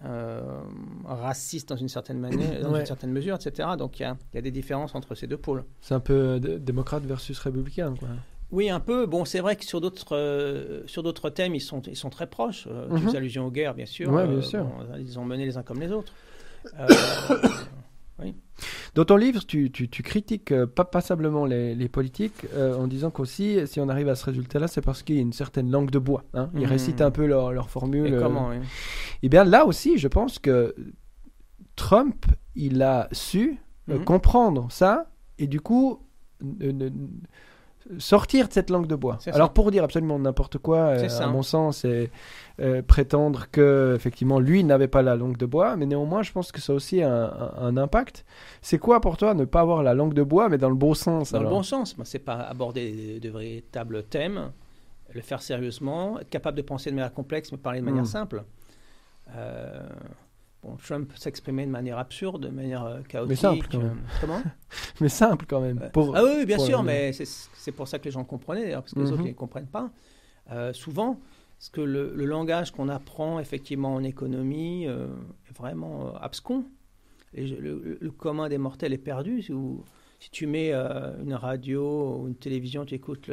euh, raciste dans une certaine manière, dans une certaine mesure, etc. Donc il y a, y a, des différences entre ces deux pôles. C'est un peu démocrate versus républicain, quoi. Oui, un peu. Bon, c'est vrai que sur d'autres sur d'autres thèmes, ils sont ils sont très proches. Mm Des allusions aux guerres, bien sûr. Ouais, bien sûr. ils ont mené les uns comme les autres. Euh, Dans ton livre, tu, critiques euh, pas passablement les, politiques euh, en disant qu'aussi, si on arrive à ce résultat-là, c'est parce qu'il y a une certaine langue de bois. Hein. Ils mmh. récitent un peu leur, leur formule. Et comment, Et eh bien là aussi, je pense que Trump, il a su mmh. comprendre ça et du coup sortir de cette langue de bois. Alors pour dire absolument n'importe quoi, euh, à mon sens, c'est euh, prétendre que effectivement lui n'avait pas la langue de bois, mais néanmoins je pense que ça a aussi un, un, impact. C'est quoi pour toi ne pas avoir la langue de bois, mais dans le bon sens Dans le bon sens, c'est pas aborder de, véritables thèmes, le faire sérieusement, être capable de penser de manière complexe, mais parler de manière hmm. simple. Euh, Bon, Trump s'exprimait de manière absurde, de manière euh, chaotique. Mais simple quand même. Euh, comment Mais simple quand même. Pour, ah oui, bien sûr, mais c'est pour ça que les gens comprenaient, d'ailleurs, parce que les autres mhm. ne comprennent pas. Euh, souvent, Parce que le, langage qu'on apprend effectivement en économie est vraiment abscon. le, commun des mortels est perdu. Si, si tu mets une radio ou une télévision, tu écoutes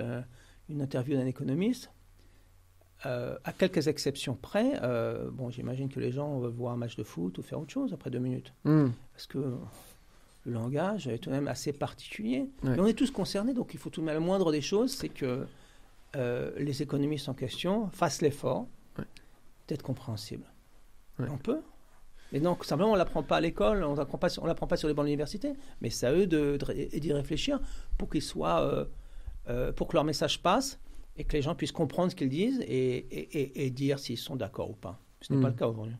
une interview d'un économiste, euh, à quelques exceptions près, euh, bon, j'imagine que les gens veulent voir un match de foot ou faire autre chose après deux minutes. Hmm. Parce que le langage est tout de même assez particulier. Mais on est tous concernés, donc il faut tout de même, la moindre des choses, c'est que euh, les économistes en question fassent l'effort d'être compréhensibles. On peut. Et donc, simplement, on ne l'apprend pas à l'école, on ne l'apprend pas sur les bancs de l'université, mais c'est à eux d'y réfléchir pour qu'ils soient, pour que leur message passe et que les gens puissent comprendre ce qu'ils disent et, dire s'ils sont d'accord ou pas. Ce n'est pas hmm. le cas aujourd'hui.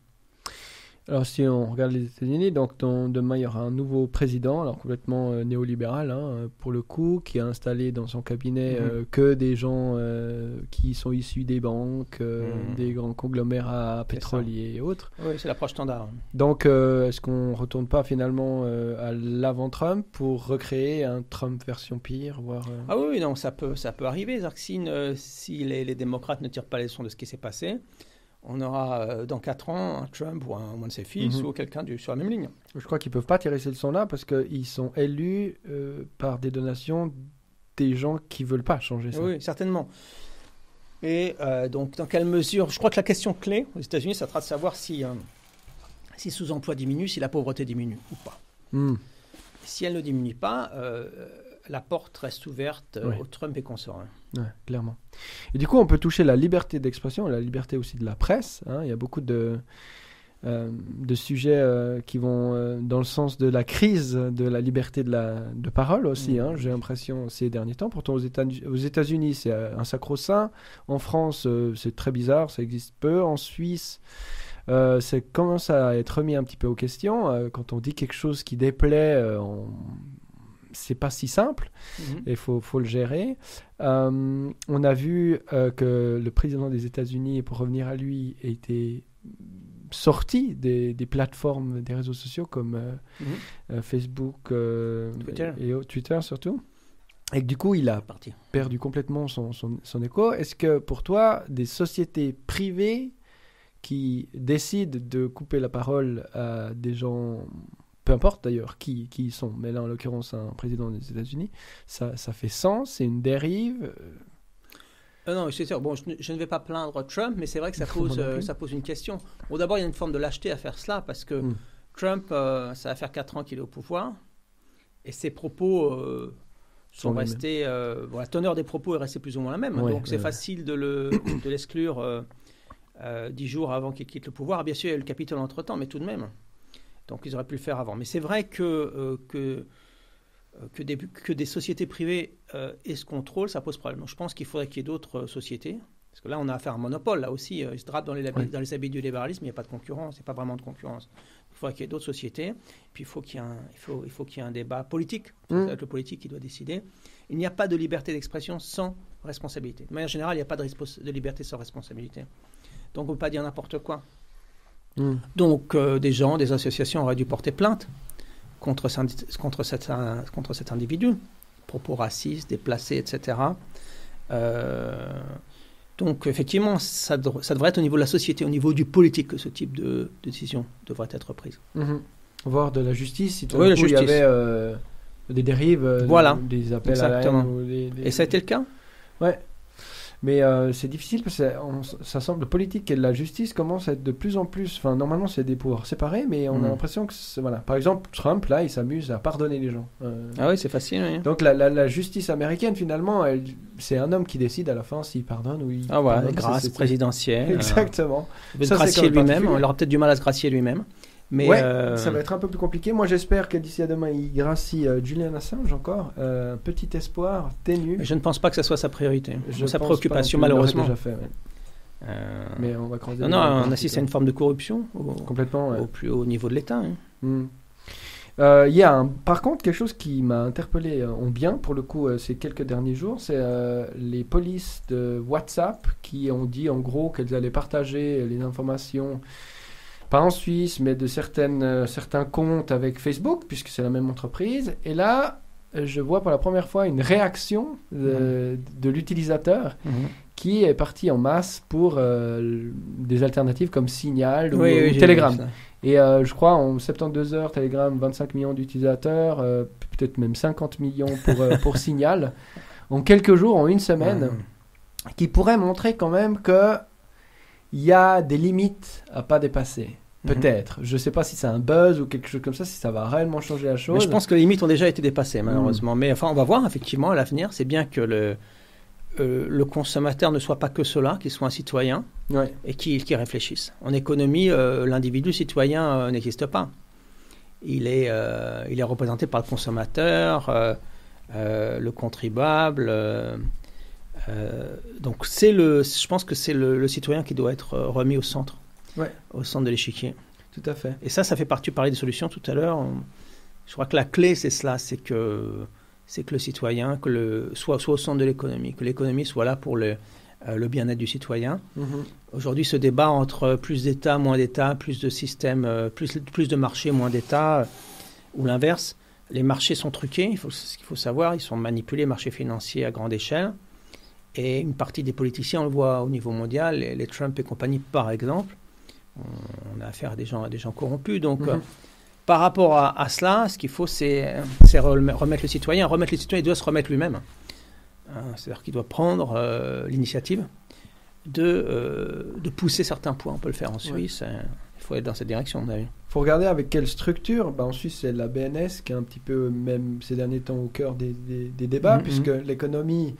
Alors si on regarde les États-Unis, donc demain il y aura un nouveau président, alors complètement euh, néolibéral hein, pour le coup, qui a installé dans son cabinet mhm. euh, que des gens euh, qui sont issus des banques, mhm. des grands conglomérats pétroliers et autres. Oui, c'est l'approche standard. Donc est-ce qu'on retourne pas finalement à l'avant Trump pour recréer un Trump version pire, voire Ah oui, non, ça peut, ça peut arriver. Si, si les, les démocrates ne tirent pas les leçons de ce qui s'est passé, on aura euh, dans 4 ans un Trump ou un, de ses fils mhm. ou quelqu'un sur la même ligne. Je crois qu'ils ne peuvent pas tirer ces leçons-là parce qu'ils sont élus euh, par des donations des gens qui ne veulent pas changer ça. Oui, certainement. Et euh, donc, dans quelle mesure Je crois que la question clé aux États-Unis, ça sera de savoir si, si sous-emploi diminue, si la pauvreté diminue ou pas. Hmm. Si elle ne diminue pas, la porte reste ouverte au Trump et consorts. Ouais, clairement. Et du coup, on peut toucher la liberté d'expression, la liberté aussi de la presse. Hein. Il y a beaucoup de, euh, de sujets euh, qui vont euh, dans le sens de la crise de la liberté de, la, de parole aussi. Hein. J'ai l'impression ces derniers temps. Pourtant, aux États-Unis, c'est un sacro-saint. En France, c'est très bizarre, ça existe peu. En Suisse, euh, ça commence à être remis un petit peu aux questions. quand on dit quelque chose qui déplaît, on c'est pas si simple mhm. il faut, faut, le gérer. Euh, on a vu euh, que le président des États-Unis, pour revenir à lui, était sorti des, des plateformes des réseaux sociaux comme euh, mhm. Facebook Twitter. et Twitter surtout. Et que du coup, il a perdu complètement son, son, son écho. Est-ce que pour toi, des sociétés privées qui décident de couper la parole à des gens peu importe d'ailleurs qui, qui ils sont, mais là en l'occurrence un président des États-Unis, ça, ça fait sens, c'est une dérive. Euh, non, c'est sûr. Bon, je ne, vais pas plaindre Trump, mais c'est vrai que ça pose, euh, ça pose une question. Bon, d'abord, il y a une forme de lâcheté à faire cela, parce que hmm. Trump, euh, ça va faire 4 ans qu'il est au pouvoir, et ses propos sont restés. bon, la teneur des propos est restée plus ou moins la même, donc c'est facile de, le, de l'exclure 10 jours avant qu'il quitte le pouvoir. Bien sûr, il y a eu le Capitole entre-temps, mais tout de même. Donc ils auraient pu le faire avant. Mais c'est vrai que, euh, que, euh, que, des, que des sociétés privées euh, aient ce contrôle, ça pose problème. je pense qu'il faudrait qu'il y ait d'autres sociétés. Parce que là, on a affaire à un monopole. Là aussi, ils se drapent dans les, dans les habits du libéralisme, il n'y a pas de concurrence, il n'y a pas vraiment de concurrence. Il faudrait qu'il y ait d'autres sociétés. Puis il faut qu'il y ait un, il faut, il faut qu'il y ait un débat politique. Mmh. C'est le politique qui doit décider. Il n'y a pas de liberté d'expression sans responsabilité. De manière générale, il n'y a pas de, de liberté sans responsabilité. Donc on ne peut pas dire n'importe quoi. Hmm. Donc euh, des gens, des associations auraient dû porter plainte contre, contre, cet, contre cet individu, propos racistes, déplacés, etc. euh, donc effectivement, ça, ça, devrait être au niveau de la société, au niveau du politique que ce type de, décision devrait être prise. Mhm. Voir de la justice, si tout oui, il y avait euh, des dérives, voilà. des appels à la haine, Et ça a été le cas? Ouais. Mais euh, c'est difficile parce que ça semble politique et la justice commence à être de plus en plus. Enfin, normalement, c'est des pouvoirs séparés, mais on a mm. l'impression que. Voilà. Par exemple, Trump, là, il s'amuse à pardonner les gens. Euh, ah oui, c'est facile. Donc, la, la, justice américaine, finalement, c'est un homme qui décide à la fin s'il pardonne ou il. Ah ouais, grâce présidentielle. Exactement. Il se gracier lui-même. Il aura peut-être du mal à se gracier lui-même. Mais ouais, euh, ça va être un peu plus compliqué. Moi, j'espère que d'ici à demain, il gracie euh, Julian Assange encore. Euh, petit espoir, ténu. je ne pense pas que ce soit sa priorité, sa préoccupation, malheureusement. Déjà fait, Mais on va creuser. Non, non, on assiste à une forme de corruption au, Complètement, au plus haut niveau de l'État. Hein. Hmm. Il y a par contre quelque chose qui m'a interpellé en bien pour le coup ces quelques derniers jours, c'est les polices de WhatsApp qui ont dit en gros qu'elles allaient partager les informations pas en Suisse, mais de certaines, euh, certains comptes avec Facebook, puisque c'est la même entreprise. Et là, je vois pour la première fois une réaction de, l'utilisateur mhm. qui est parti en masse pour euh, des alternatives comme Signal ou, Telegram. Et euh, je crois en 72 heures, Telegram, 25 millions d'utilisateurs, euh, peut-être même 50 millions pour, pour Signal. En quelques jours, en une semaine, qui pourrait montrer quand même que il y a des limites à pas dépasser. Mhm. Peut-être. Je ne sais pas si c'est un buzz ou quelque chose comme ça, si ça va réellement changer la chose. je pense que les limites ont déjà été dépassées, malheureusement. Mais enfin, on va voir effectivement à l'avenir. C'est bien que le, euh, le consommateur ne soit pas que cela, qu'il soit un citoyen et qu'il réfléchisse. En économie, euh, l'individu citoyen euh, n'existe pas. Il est, il est représenté par le consommateur, le contribuable. Donc c'est le, je pense que c'est le, citoyen qui doit être remis au centre, au centre de l'échiquier. Tout à fait. Et ça, ça fait partie, tu parlais des solutions tout à l'heure. Je crois que la clé, c'est cela, c'est que c'est que le citoyen que le, soit, soit au centre de l'économie, que l'économie soit là pour le, euh, le bien-être du citoyen. Mhm. Aujourd'hui, ce débat entre plus d'État, moins d'État, plus de systèmes, euh, plus, plus de marchés, moins d'État, euh, ou l'inverse, les marchés sont truqués, il faut, ce qu'il faut savoir, ils sont manipulés, marchés financiers à grande échelle. Et une partie des politiciens, on le voit au niveau mondial, les, Trump et compagnie par exemple, on, a affaire à des gens, à des gens corrompus. Donc, mhm par rapport à, cela, ce qu'il faut, c'est remettre le citoyen. Remettre le citoyen, il doit se remettre lui-même. Hein, c'est-à-dire qu'il doit prendre euh, l'initiative de, euh, de pousser certains points. On peut le faire en Suisse. Hein. Il faut être dans cette direction, Il faut regarder avec quelle structure. Ben, en Suisse, c'est la BNS qui est un petit peu, même ces derniers temps, au cœur des, débats, mm-hmm. puisque l'économie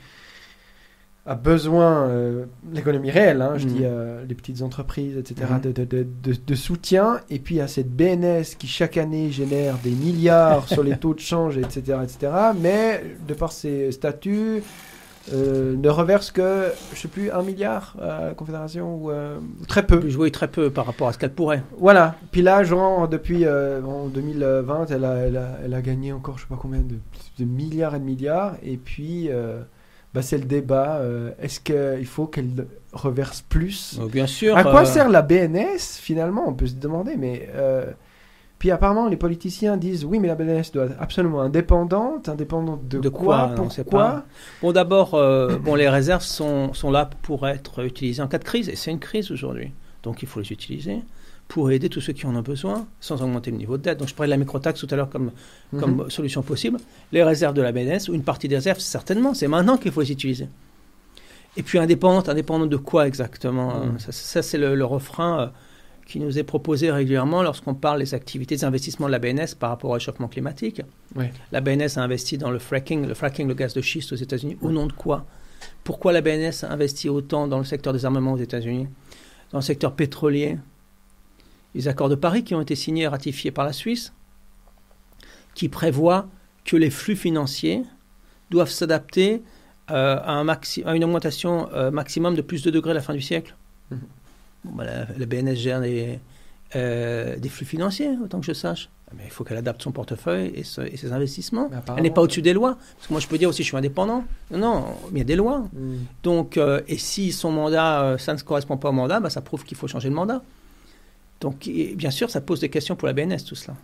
a besoin, euh, l'économie réelle, hein, je dis euh, les petites entreprises, etc., mhm. de, de, de, soutien. Et puis il y a cette BNS qui chaque année génère des milliards sur les taux de change, etc., etc. Mais de par ses statuts, euh, ne reverse que, je sais plus, un milliard à la Confédération ou très peu. Oui, très peu par rapport à ce qu'elle pourrait. Voilà. Puis là, genre, depuis en 2020, elle a, elle, a, elle a, gagné encore, je sais pas combien de milliards et de milliards. Et puis bah, c'est le débat. Euh, est-ce qu'il faut qu'elle reverse plus? Oh, Bien sûr. À quoi euh, sert la BNS finalement? On peut se demander, mais. Euh, puis apparemment, les politiciens disent oui, mais la BNS doit être absolument indépendante. Indépendante de, de quoi, Pourquoi? Bon, d'abord, bon, les réserves sont, sont là pour être utilisées en cas de crise, et c'est une crise aujourd'hui. Donc il faut les utiliser pour aider tous ceux qui en ont besoin sans augmenter le niveau de dette. Donc je parlais de la microtaxe tout à l'heure comme, mhm. comme solution possible. Les réserves de la BNS, ou une partie des réserves, certainement, c'est maintenant qu'il faut les utiliser. Et puis indépendante, indépendante de quoi exactement mhm. Ça, c'est le, refrain euh, qui nous est proposé régulièrement lorsqu'on parle des activités, des investissements de la BNS par rapport au réchauffement climatique. La BNS a investi dans le fracking, le fracking, le gaz de schiste aux États-Unis. Au nom de quoi? Pourquoi la BNS a investi autant dans le secteur des armements aux États-Unis? Dans le secteur pétrolier les accords de Paris qui ont été signés et ratifiés par la Suisse, qui prévoient que les flux financiers doivent s'adapter euh, à, à, une augmentation euh, maximum de plus de degrés à la fin du siècle. Bah, la, BNS gère euh, des, flux financiers, autant que je sache. Mais il faut qu'elle adapte son portefeuille et, ses investissements. Elle n'est pas au-dessus des lois. Parce que moi, je peux dire aussi, je suis indépendant. Non, mais il y a des lois. Mhm. Donc, et si son mandat, ça ne correspond pas au mandat, bah, ça prouve qu'il faut changer de mandat. Donc, bien sûr, ça pose des questions pour la BNS, tout cela.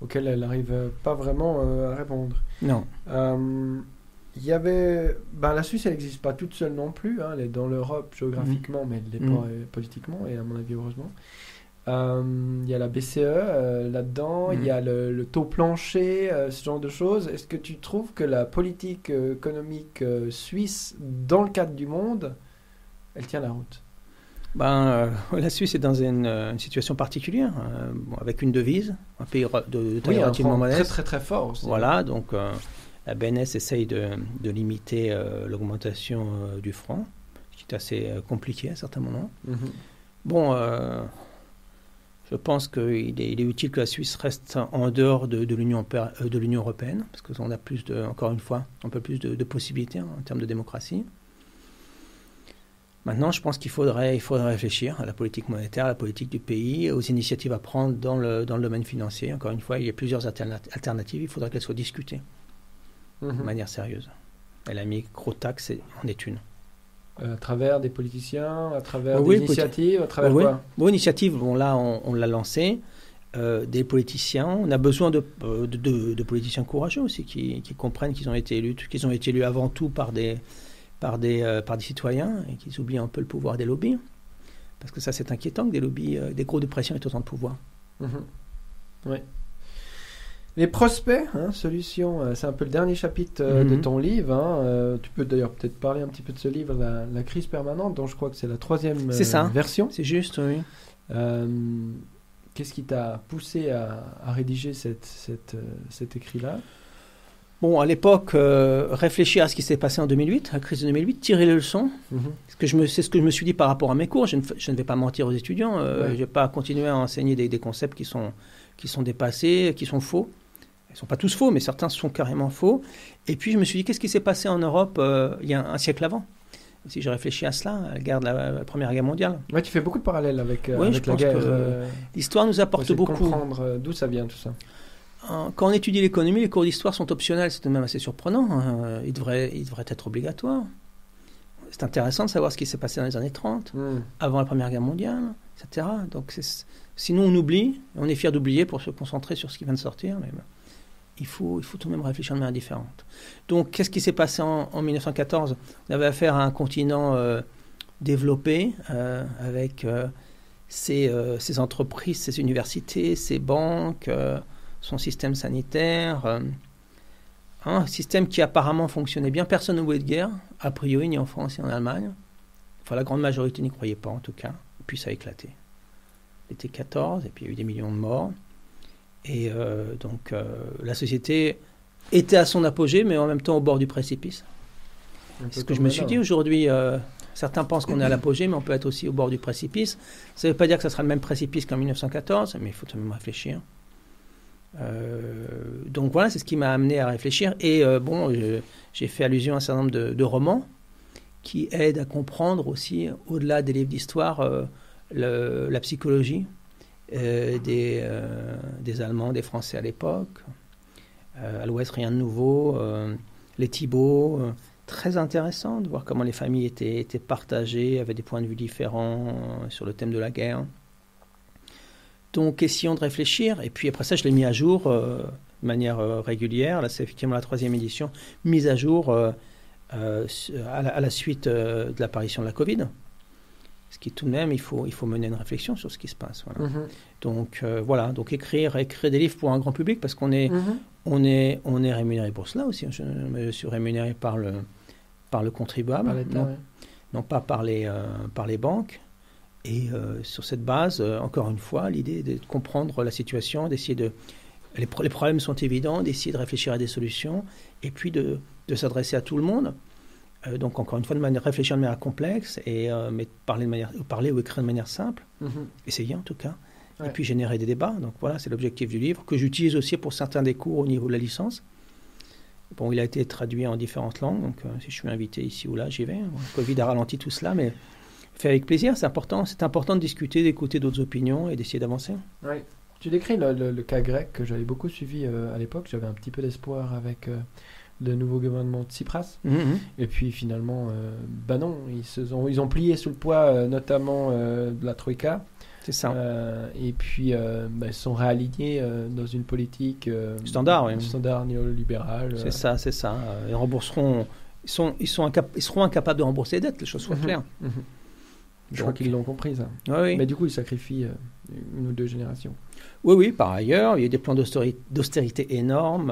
Auxquelles elle n'arrive pas vraiment euh, à répondre. Non. Euh, il y avait. Ben, la Suisse, elle n'existe pas toute seule non plus. Hein. Elle est dans l'Europe géographiquement, mais elle n'est pas mm. politiquement, et à mon avis, heureusement. Euh, il y a la BCE là-dedans, il y a mm. le, le, taux plancher, ce genre de choses. Est-ce que tu trouves que la politique économique suisse, dans le cadre du monde, elle tient la route? Ben, euh, La Suisse est dans une, euh, situation particulière, euh, avec une devise, un pays de, taille relativement modeste. Très très très fort aussi. Voilà, donc la BNS essaye de, de limiter l'augmentation du franc, ce qui est assez compliqué à certains moments. Mhm. Bon, je pense qu'il est, il est, utile que la Suisse reste en dehors de, de l'Union européenne, parce qu'on a plus de, encore une fois, un peu plus de, possibilités en termes de démocratie. Maintenant, je pense qu'il faudrait, il faudrait réfléchir à la politique monétaire, à la politique du pays, aux initiatives à prendre dans le, dans le domaine financier. Encore une fois, il y a plusieurs alternatives, il faudrait qu'elles soient discutées de mhm. manière sérieuse. Et la micro-taxe en est une. Euh, à travers des politiciens, à travers des initiatives, à travers oui. quoi? Bon, initiative, bon là, on, l'a lancé. Euh, des politiciens, on a besoin de, euh, de, de, politiciens courageux aussi, qui, qui comprennent qu'ils ont été élus, qu'ils ont été élus avant tout par des, par des, par des citoyens et qu'ils oublient un peu le pouvoir des lobbies. Parce que ça, c'est inquiétant que des lobbies, des groupes de pression aient autant de pouvoir. Oui. Les prospects, hein, solutions, euh, c'est un peu le dernier chapitre euh, de mhm. ton livre. Hein, euh, tu peux d'ailleurs peut-être parler un petit peu de ce livre, La, crise permanente, dont je crois que c'est la troisième version. C'est juste, oui. Qu'est-ce qui t'a poussé à, rédiger cette, cet écrit-là? Bon, à l'époque, réfléchir à ce qui s'est passé en 2008, la crise de 2008, tirer les leçons. Mhm. C'est ce que je me suis dit par rapport à mes cours. Je ne, vais pas mentir aux étudiants. Je ne vais pas continuer à enseigner des, des concepts qui sont, qui sont dépassés, qui sont faux. Ils ne sont pas tous faux, mais certains sont carrément faux. Et puis je me suis dit, qu'est-ce qui s'est passé en Europe euh, il y a un, siècle avant? Si j'ai réfléchi à cela, la guerre de la, Première Guerre mondiale. Ouais, tu fais beaucoup de parallèles avec, euh, avec la guerre. Euh, l'histoire nous apporte beaucoup. comprendre d'où ça vient tout ça. Quand on étudie l'économie, les cours d'histoire sont optionnels. C'est tout de même assez surprenant. Hein. Ils, devraient, ils devraient être obligatoires. C'est intéressant de savoir ce qui s'est passé dans les années 30, hmm. avant la Première Guerre mondiale, etc. Donc, sinon, on oublie. On est fier d'oublier pour se concentrer sur ce qui vient de sortir. Mais il faut, il faut tout de même réfléchir de manière différente. Donc, qu'est-ce qui s'est passé en, 1914 On avait affaire à un continent euh, développé, euh, avec euh, ses, entreprises, ses universités, ses banques, son système sanitaire. un système qui apparemment fonctionnait bien. Personne ne voulait de guerre, a priori, ni en France ni en Allemagne. Enfin, la grande majorité n'y croyait pas, en tout cas. Et puis, ça a éclaté. L'été 14, et puis il y a eu des millions de morts. Et euh, donc euh, la société était à son apogée, mais en même temps au bord du précipice. C'est ce que je me suis dit aujourd'hui. Euh, certains pensent qu'on est à l'apogée, mais on peut être aussi au bord du précipice. Ça ne veut pas dire que ça sera le même précipice qu'en 1914, mais il faut tout de même réfléchir. Donc voilà, c'est ce qui m'a amené à réfléchir. Et bon, j'ai fait allusion à un certain nombre de, romans qui aident à comprendre aussi, au-delà des livres d'histoire, la psychologie euh, des, euh, Allemands, des Français à l'époque. Euh, à l'Ouest, rien de nouveau. les Thibauts, très intéressant de voir comment les familles étaient, étaient partagées, avaient des points de vue différents sur le thème de la guerre. Donc, essayons de réfléchir. Et puis après ça, je l'ai mis à jour de manière régulière. Là, c'est effectivement la troisième édition, mise à jour à, la, suite de l'apparition de la Covid. Ce qui tout de même, il faut, il faut mener une réflexion sur ce qui se passe. Mhm. Donc euh, voilà, donc écrire, écrire des livres pour un grand public parce qu'on est, mhm. on est, on est rémunéré pour cela aussi. Je, suis rémunéré par le, par le contribuable, non, pas par les, euh, par les banques. Et euh, sur cette base, encore une fois, l'idée est de comprendre la situation, d'essayer de... Les, les, problèmes sont évidents, d'essayer de réfléchir à des solutions, et puis de, de s'adresser à tout le monde. Euh, donc encore une fois, de manière, réfléchir de manière complexe, et, euh, mais parler, de manière, parler ou écrire de manière simple, mhm. essayer en tout cas, et puis générer des débats. Donc voilà, c'est l'objectif du livre, que j'utilise aussi pour certains des cours au niveau de la licence. Bon, il a été traduit en différentes langues, donc euh, si je suis invité ici ou là, j'y vais. le Covid a ralenti tout cela, mais fait avec plaisir, c'est important. C'est important de discuter, d'écouter d'autres opinions et d'essayer d'avancer. Oui. Tu décris le, cas grec que j'avais beaucoup suivi à l'époque. J'avais un petit peu d'espoir avec le nouveau gouvernement de Tsipras. Mhm, mhm. Et puis finalement, euh, bah non, ils, se ont, ils ont plié sous le poids euh, notamment euh, de la Troïka. C'est ça. et puis, bah, ils sont réalignés dans une politique standard, oui. standard néolibéral. C'est ça, c'est ça. Ils rembourseront. Ils, sont, ils, sont ils seront incapables de rembourser les dettes, les choses soient mhm, claires. Je crois qu'ils l'ont compris, ça. oui. Mais du coup, ils sacrifient une ou deux générations. Oui, oui, par ailleurs, il y a des plans d'austérité énormes.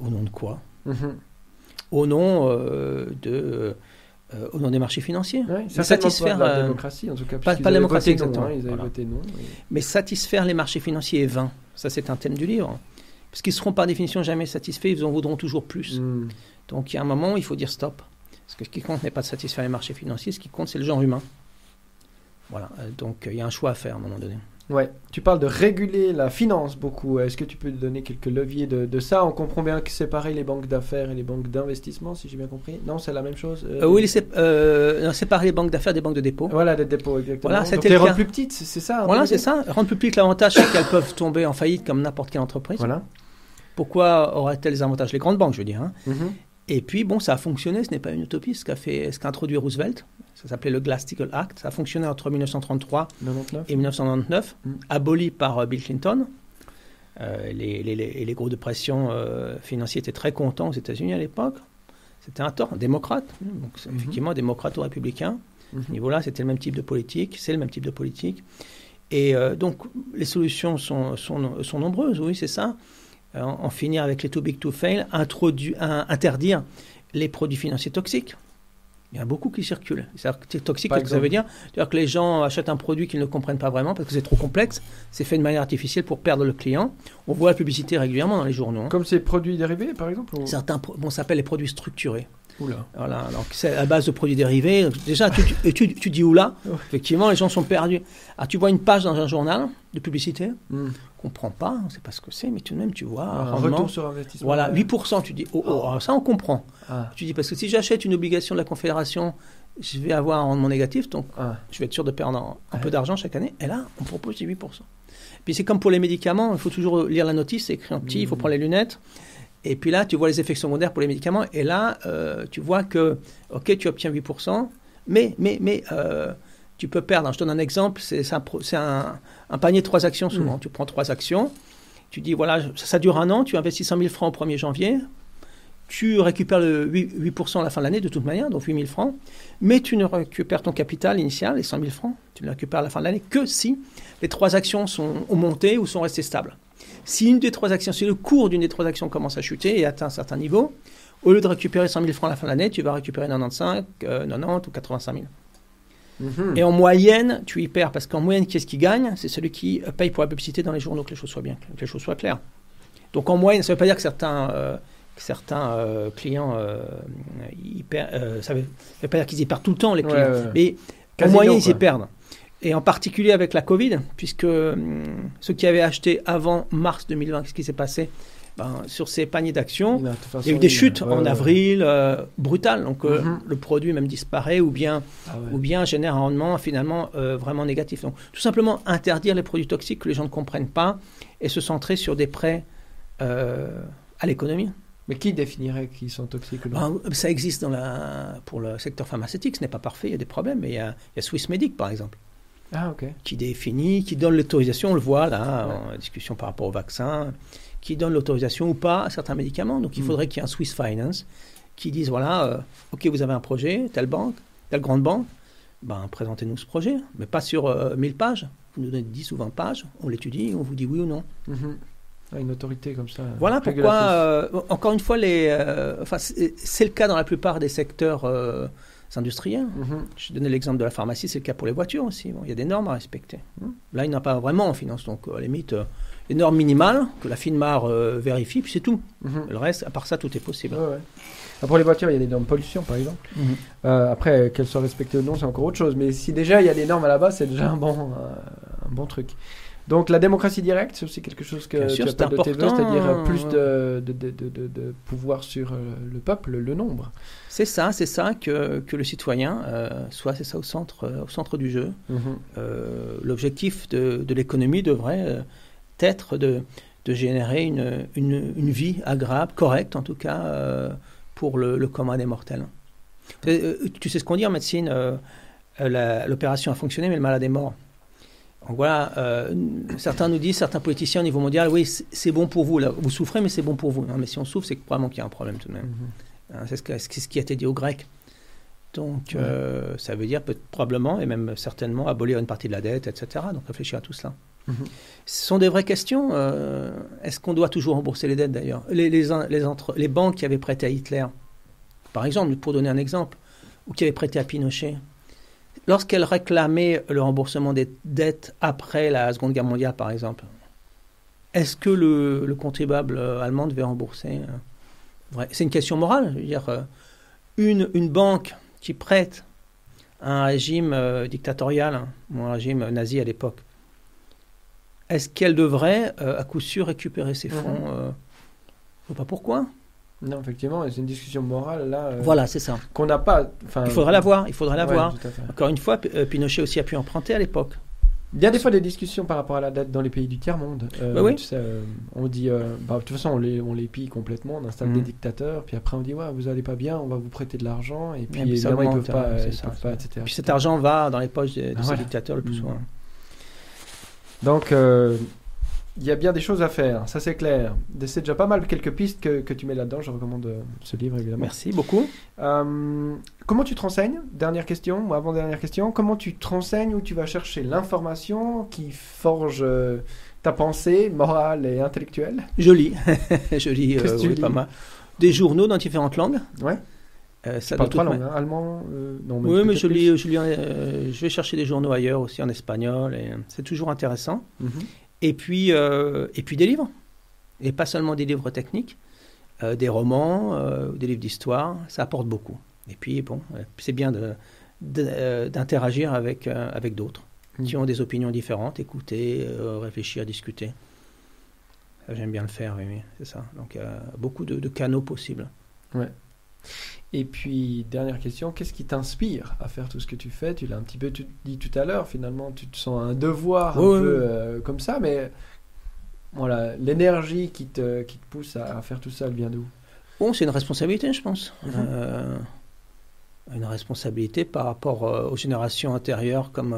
Au nom de quoi? Mhm. Au nom euh, de euh, au nom des marchés financiers. satisfaire la euh, démocratie, en tout cas. Pas, la démocratie, exactement. Hein, ils avaient voté non. Mais satisfaire les marchés financiers est vain. Ça, c'est un thème du livre. Parce qu'ils seront par définition jamais satisfaits, ils en voudront toujours plus. Hmm. Donc, il y a un moment il faut dire stop. Que ce qui compte n'est pas de satisfaire les marchés financiers, ce qui compte, c'est le genre humain. Voilà. Donc, il y a un choix à faire à un moment donné. Ouais, tu parles de réguler la finance beaucoup. Est-ce que tu peux donner quelques leviers de, ça? On comprend bien que c'est pareil les banques d'affaires et les banques d'investissement, si j'ai bien compris. Non, c'est la même chose euh, euh, Oui, euh, séparer les banques d'affaires des banques de dépôt. Voilà, des dépôts, exactement. Voilà, Donc les rendre plus petites, c'est ça Voilà, c'est ça. Rendre plus petites, l'avantage, c'est qu'elles peuvent tomber en faillite comme n'importe quelle entreprise. Voilà. Pourquoi auraient-elles des avantages? Les grandes banques, je veux dire. Hein. Mhm. Et puis, bon, ça a fonctionné, ce n'est pas une utopie, ce qu'a fait, ce qu'a introduit Roosevelt. Ça s'appelait le Glass-Steagall Act. Ça a fonctionné entre 1933 et 1999, mm. aboli par euh, Bill Clinton. Euh, les, les, les, groupes de pression euh, financiers étaient très contents aux États-Unis à l'époque. c'était un tort, démocrate. Donc, Mhm. effectivement, démocrate ou républicain. Mhm. À ce niveau-là, c'était le même type de politique, c'est le même type de politique. Et euh, donc, les solutions sont, sont, sont nombreuses, oui, c'est ça. Euh, en, en finir avec les too big to fail, interdire les produits financiers toxiques. Il y en a beaucoup qui circulent. C'est toxique, qu'est-ce que ça veut dire C'est-à-dire que les gens achètent un produit qu'ils ne comprennent pas vraiment parce que c'est trop complexe. C'est fait de manière artificielle pour perdre le client. On voit la publicité régulièrement dans les journaux. hein. Comme ces produits dérivés, par exemple ou- Certains, bon, s'appelle les produits structurés. Oula. Voilà, donc c'est à base de produits dérivés. Déjà, tu, tu, tu- tu dis où là Effectivement, les gens sont perdus. Alors, tu vois une page dans un journal de publicité, Hmm. comprend pas, on sait pas ce que c'est, mais tout de même, tu vois, Un rendement. retour sur investissement. Voilà, ouais. 8%, tu dis, oh, oh, alors ça on comprend. Ah. Tu dis, parce que si j'achète une obligation de la Confédération, je vais avoir un rendement négatif, donc Ah. je vais être sûr de perdre un, un peu d'argent chaque année. Et là, on propose des 8%. Puis c'est comme pour les médicaments, il faut toujours lire la notice, c'est écrit en petit, il faut Mhm. prendre les lunettes. Et puis là, tu vois les effets secondaires pour les médicaments. Et là, euh, tu vois que, OK, tu obtiens 8%, mais, mais, mais euh, tu peux perdre. Je donne un exemple, c'est un, panier de trois actions souvent. Mhm. Tu prends trois actions, tu dis, voilà, ça, ça dure un an, tu investis 100 000 francs au 1er janvier, tu récupères le 8%, 8% à la fin de l'année de toute manière, donc 8 000 francs, mais tu ne récupères ton capital initial, les 100 000 francs, tu ne le récupères à la fin de l'année que si les trois actions sont, ont monté ou sont restées stables. Si une des trois actions, si le cours d'une des trois actions commence à chuter et atteint un certain niveau, au lieu de récupérer 100 000 francs à la fin de l'année, tu vas récupérer 95, euh, 90 ou 85 000. Mhm. Et en moyenne, tu y perds parce qu'en moyenne, qui est-ce qui gagne? C'est celui qui euh, paye pour la publicité dans les journaux, que les choses soient bien, que les choses soient claires. Donc en moyenne, ça ne veut pas dire que certains, euh, que certains euh, clients, euh, y per- euh, ça ne veut, pas dire qu'ils y perdent tout le temps, les clients. ouais, ouais. Mais en moyenne, ils y perdent. Et en particulier avec la Covid, puisque hum, ceux qui avaient acheté avant mars 2020, qu'est-ce qui s'est passé? Ben, Sur ces paniers d'actions, il y a eu des chutes ouais, en ouais. avril euh, brutales. Donc euh, Mhm. le produit même disparaît ou bien Ah ouais. ou bien génère un rendement finalement euh, vraiment négatif. Donc, tout simplement interdire les produits toxiques que les gens ne comprennent pas et se centrer sur des prêts euh, à l'économie. Mais qui définirait qu'ils sont toxiques ou non? Ben, ça existe dans la, pour le secteur pharmaceutique, ce n'est pas parfait, il y a des problèmes, mais il y a, il y a Swiss Medic par exemple, Ah, qui définit, qui donne l'autorisation, on le voit là en discussion par rapport au vaccin, qui donne l'autorisation ou pas à certains médicaments. Donc il Mm. faudrait qu'il y ait un Swiss Finance qui dise voilà, euh, ok, vous avez un projet, telle banque, telle grande banque, ben, présentez-nous ce projet, mais pas sur euh, 1000 pages. Vous nous donnez 10 ou 20 pages, on l'étudie, on vous dit oui ou non. Mhm. Ah, une autorité comme ça. Voilà pourquoi, euh, encore une fois, les, euh, enfin, c'est le cas dans la plupart des secteurs euh, industriels. Mhm. Je donnais l'exemple de la pharmacie, c'est le cas pour les voitures aussi. Bon, il y a des normes à respecter. Là, il n'y en a pas vraiment en finance, donc à la limite, euh, les normes minimales que la FINMAR euh, vérifie, puis c'est tout. Mhm. Le reste, à part ça, tout est possible. Ouais, ouais. Ah, Pour les voitures, il y a des normes pollution, par exemple. Mhm. Euh, après, qu'elles soient respectées ou non, c'est encore autre chose. Mais si déjà il y a des normes à la base, c'est déjà un bon, euh, un bon truc. Donc la démocratie directe, c'est aussi quelque chose que tu sûr, c'est appelles de tes voeux, important. c'est-à-dire euh, plus de, de, de, de, de- de pouvoir sur euh, le peuple, le nombre. C'est ça, c'est ça que, que le citoyen euh, soit, c'est ça au centre, euh, au centre du jeu. Euh, L'objectif de, l'économie devrait être de, de générer une, une, une vie agréable, correcte en tout cas, pour le, le commun des mortels. Tu sais ce qu'on dit en médecine L'opération a fonctionné, mais le malade est mort. Voilà, euh, certains nous disent, certains politiciens au niveau mondial, oui, c'est bon pour vous. Là, vous souffrez, mais c'est bon pour vous. Non, mais si on souffre, c'est probablement qu'il y a un problème tout de même. Hein, c'est ce, qui a été dit aux Grecs. Donc, euh, ça veut dire peut probablement, et même certainement, abolir une partie de la dette, etc. Donc, réfléchir à tout cela. Mhm. Ce sont des vraies questions. euh, Est-ce qu'on doit toujours rembourser les dettes, d'ailleurs? Les, les, les, entre- les banques qui avaient prêté à Hitler, par exemple, pour donner un exemple, ou qui avaient prêté à Pinochet, lorsqu'elles réclamaient le remboursement des dettes après la Seconde Guerre mondiale, par exemple, est-ce que le, le contribuable euh, allemand devait rembourser euh, C'est une question morale. Je veux dire, euh, une, une banque qui prête à un régime euh, dictatorial, hein, ou un régime nazi à l'époque, est-ce qu'elle devrait, euh, à coup sûr, récupérer ses fonds euh, Je ne sais pas pourquoi. Non, effectivement, c'est une discussion morale là euh, Voilà, c'est ça. qu'on n'a pas. Il faudrait l'avoir, il faudrait ouais, l'avoir. tout à fait. Encore une fois, euh, Pinochet aussi a pu emprunter à l'époque. Il y a des fois des discussions par rapport à la dette dans les pays du tiers-monde. Euh, Bah oui. tu sais, euh, on dit, euh, bah, de toute façon, on les, on les pille complètement, on installe des dictateurs, puis après on dit, ouais, vous allez pas bien, on va vous prêter de l'argent, et puis puis ça évidemment, ils peuvent pas, hein, ils ça, peuvent pas, etc. Puis cet argent va dans les poches de, de Ah, ces voilà. dictateurs le plus Mhm. souvent. Donc, il y a bien des choses à faire, ça c'est clair. C'est déjà pas mal quelques pistes que, que tu mets là-dedans. Je recommande euh, ce livre évidemment. Merci beaucoup. Euh, comment tu te renseignes? Dernière question, ou avant-dernière question. Comment tu te renseignes où tu vas chercher l'information qui forge euh, ta pensée morale et intellectuelle? Je lis. je lis, oui, pas mal. Des journaux dans différentes langues. Ouais. ça parle trois langues, hein, allemand non, mais Oui, mais je lis, je, lis je vais chercher des journaux ailleurs aussi en espagnol. et C'est toujours intéressant. Mhm. Et puis, euh, et puis des livres. Et pas seulement des livres techniques, euh, des romans, euh, des livres d'histoire, ça apporte beaucoup. Et puis, bon, c'est bien d'interagir avec, avec d'autres mmh. qui ont des opinions différentes, écouter, réfléchir, discuter. J'aime bien le faire, oui, oui c'est ça. Donc, beaucoup de, de canaux possibles. Ouais. Et puis, dernière question, qu'est-ce qui t'inspire à faire tout ce que tu fais? Tu l'as un petit peu dit tout à l'heure, finalement, tu te sens un devoir un peu euh, comme ça, mais voilà, l'énergie qui te, qui te pousse à, faire tout ça, elle vient d'où? Bon, c'est une responsabilité, je pense. Mhm. Euh, une responsabilité par rapport euh, aux générations antérieures comme,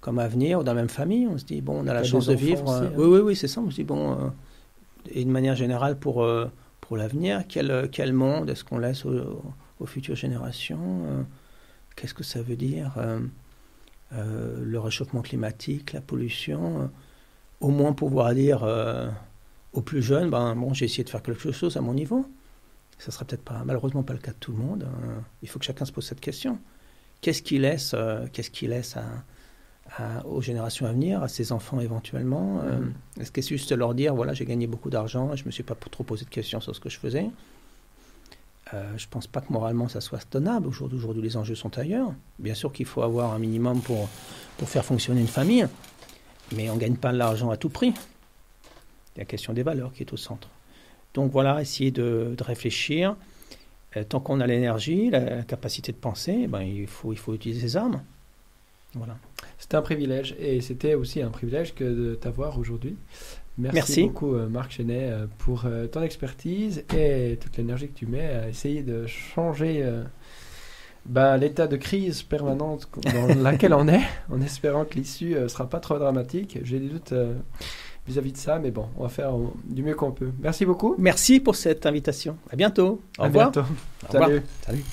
comme à venir, ou dans la même famille. On se dit, bon, on a la chance de vivre. Hein. Oui, oui, oui, c'est ça. On se dit, bon, et de manière générale, pour pour l'avenir quel, quel, monde est-ce qu'on laisse aux, futures générations euh, Qu'est-ce que ça veut dire euh, euh, Le réchauffement climatique, la pollution Au moins pouvoir dire aux plus jeunes, ben, bon, j'ai essayé de faire quelque chose à mon niveau. Ça sera peut-être pas, malheureusement pas le cas de tout le monde. Hein. Il faut que chacun se pose cette question. Qu'est-ce qu'il laisse, qu'est-ce qu'il laisse à, aux générations à venir, à ses enfants éventuellement euh, mm. Est-ce que c'est juste leur dire, voilà, j'ai gagné beaucoup d'argent, je ne me suis pas trop posé de questions sur ce que je faisais? Euh, Je ne pense pas que moralement ça soit tenable. Aujourd'hui, aujourd'hui, les enjeux sont ailleurs. Bien sûr qu'il faut avoir un minimum pour, pour faire fonctionner une famille, mais on ne gagne pas de l'argent à tout prix. Il y a la question des valeurs qui est au centre. Donc voilà, essayer de, de réfléchir. Euh, tant qu'on a l'énergie, la, capacité de penser, eh ben, il, faut, il faut utiliser ses armes. Voilà. C'était un privilège et c'était aussi un privilège que de t'avoir aujourd'hui. Merci, beaucoup euh, Marc Chenet euh, pour euh, ton expertise et toute l'énergie que tu mets à essayer de changer ben, l'état de crise permanente dans laquelle on est, en espérant que l'issue ne sera pas trop dramatique. J'ai des doutes vis-à-vis de ça, mais bon, on va faire du mieux qu'on peut. Merci beaucoup. Merci pour cette invitation. À bientôt. Au revoir. Bientôt. Salut. Salut.